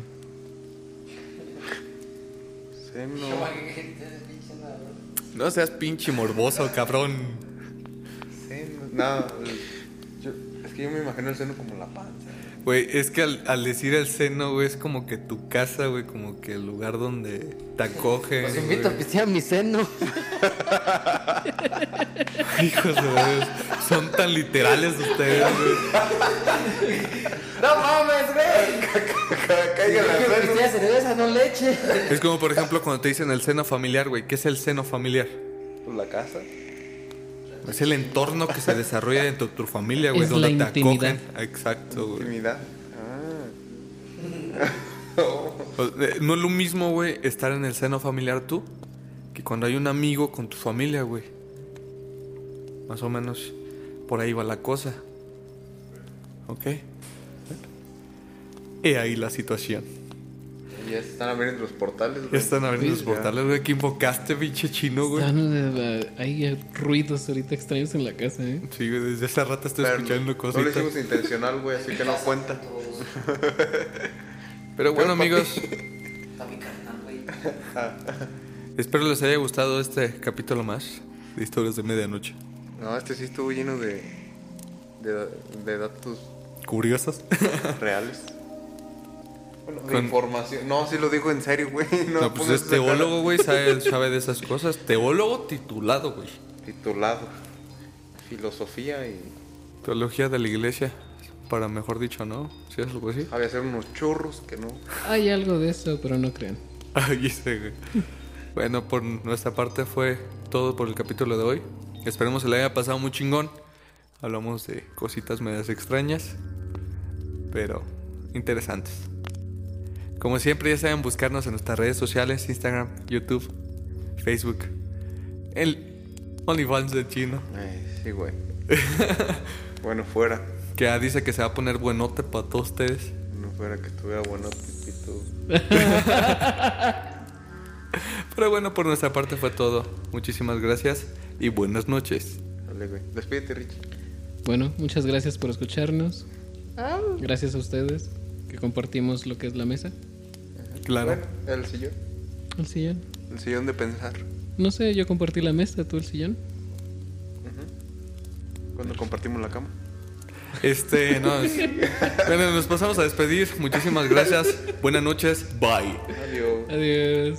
Seno. No seas pinche morboso, cabrón. Seno. No, yo- es que yo me imagino el seno como la panza. Güey, es que al, al decir el seno, güey, es como que tu casa, güey, como que el lugar donde te acogen. Los invito a pistear mi seno. *laughs* Hijos de Dios, son tan literales ustedes, güey. ¡No mames, güey! *laughs* Caiga la cerveza, no leche. Es como, por ejemplo, cuando te dicen el seno familiar, güey. ¿Qué es el seno familiar? Pues la casa. Es el entorno que se desarrolla dentro de tu familia, güey, Es donde la te intimidad. acogen. Exacto, güey. Intimidad. *laughs* Ah. No es lo mismo, güey, estar en el seno familiar tú que cuando hay un amigo con tu familia, güey. Más o menos por ahí va la cosa. ¿Ok? Y ahí la situación. Ya se están abriendo los portales. Ya güey. están abriendo los Ya. portales, güey. que invocaste, pinche chino, güey? Están, eh, hay ruidos ahorita extraños en la casa, ¿eh? Sí, güey, desde hace rato estoy Pero escuchando No lo hicimos intencional, güey, así que no cuenta. *laughs* Pero bueno, amigos, Está mi carnal, güey. *laughs* espero les haya gustado este capítulo más de Historias de Medianoche. No, este sí estuvo lleno de, de, de datos ¿Curiosos? reales. *laughs* Bueno, de Con- información. No, sí lo digo en serio, güey. *laughs* No, No, pues es teólogo, güey, sabe, sabe de esas cosas. Teólogo titulado, güey. Titulado. Filosofía y Teología de la iglesia, para mejor dicho, ¿no? ¿Sí es algo así? había hacer unos churros que no. Hay algo de eso, pero no crean. Ay, *laughs* ese, güey. Bueno, por nuestra parte fue todo por el capítulo de hoy. Esperemos se le haya pasado muy chingón. Hablamos de cositas medias extrañas, pero interesantes. Como siempre, ya saben buscarnos en nuestras redes sociales: Instagram, YouTube, Facebook, el OnlyFans de chino. Ay, sí, güey. *laughs* bueno, fuera. Que ya dice que se va a poner buenote para todos ustedes. No fuera que tuviera bueno pipito. *laughs* Pero bueno, por nuestra parte fue todo. Muchísimas gracias y buenas noches. Dale, güey. Despídete, Rich. Bueno, muchas gracias por escucharnos. Gracias a ustedes que compartimos lo que es la mesa. Claro. Bueno, el sillón. El sillón. El sillón de pensar. No sé, yo compartí la mesa, tú el sillón. Cuando compartimos la cama. Este, no, es- bueno, nos pasamos a despedir. Muchísimas gracias. Buenas noches. Bye. Adiós. Adiós.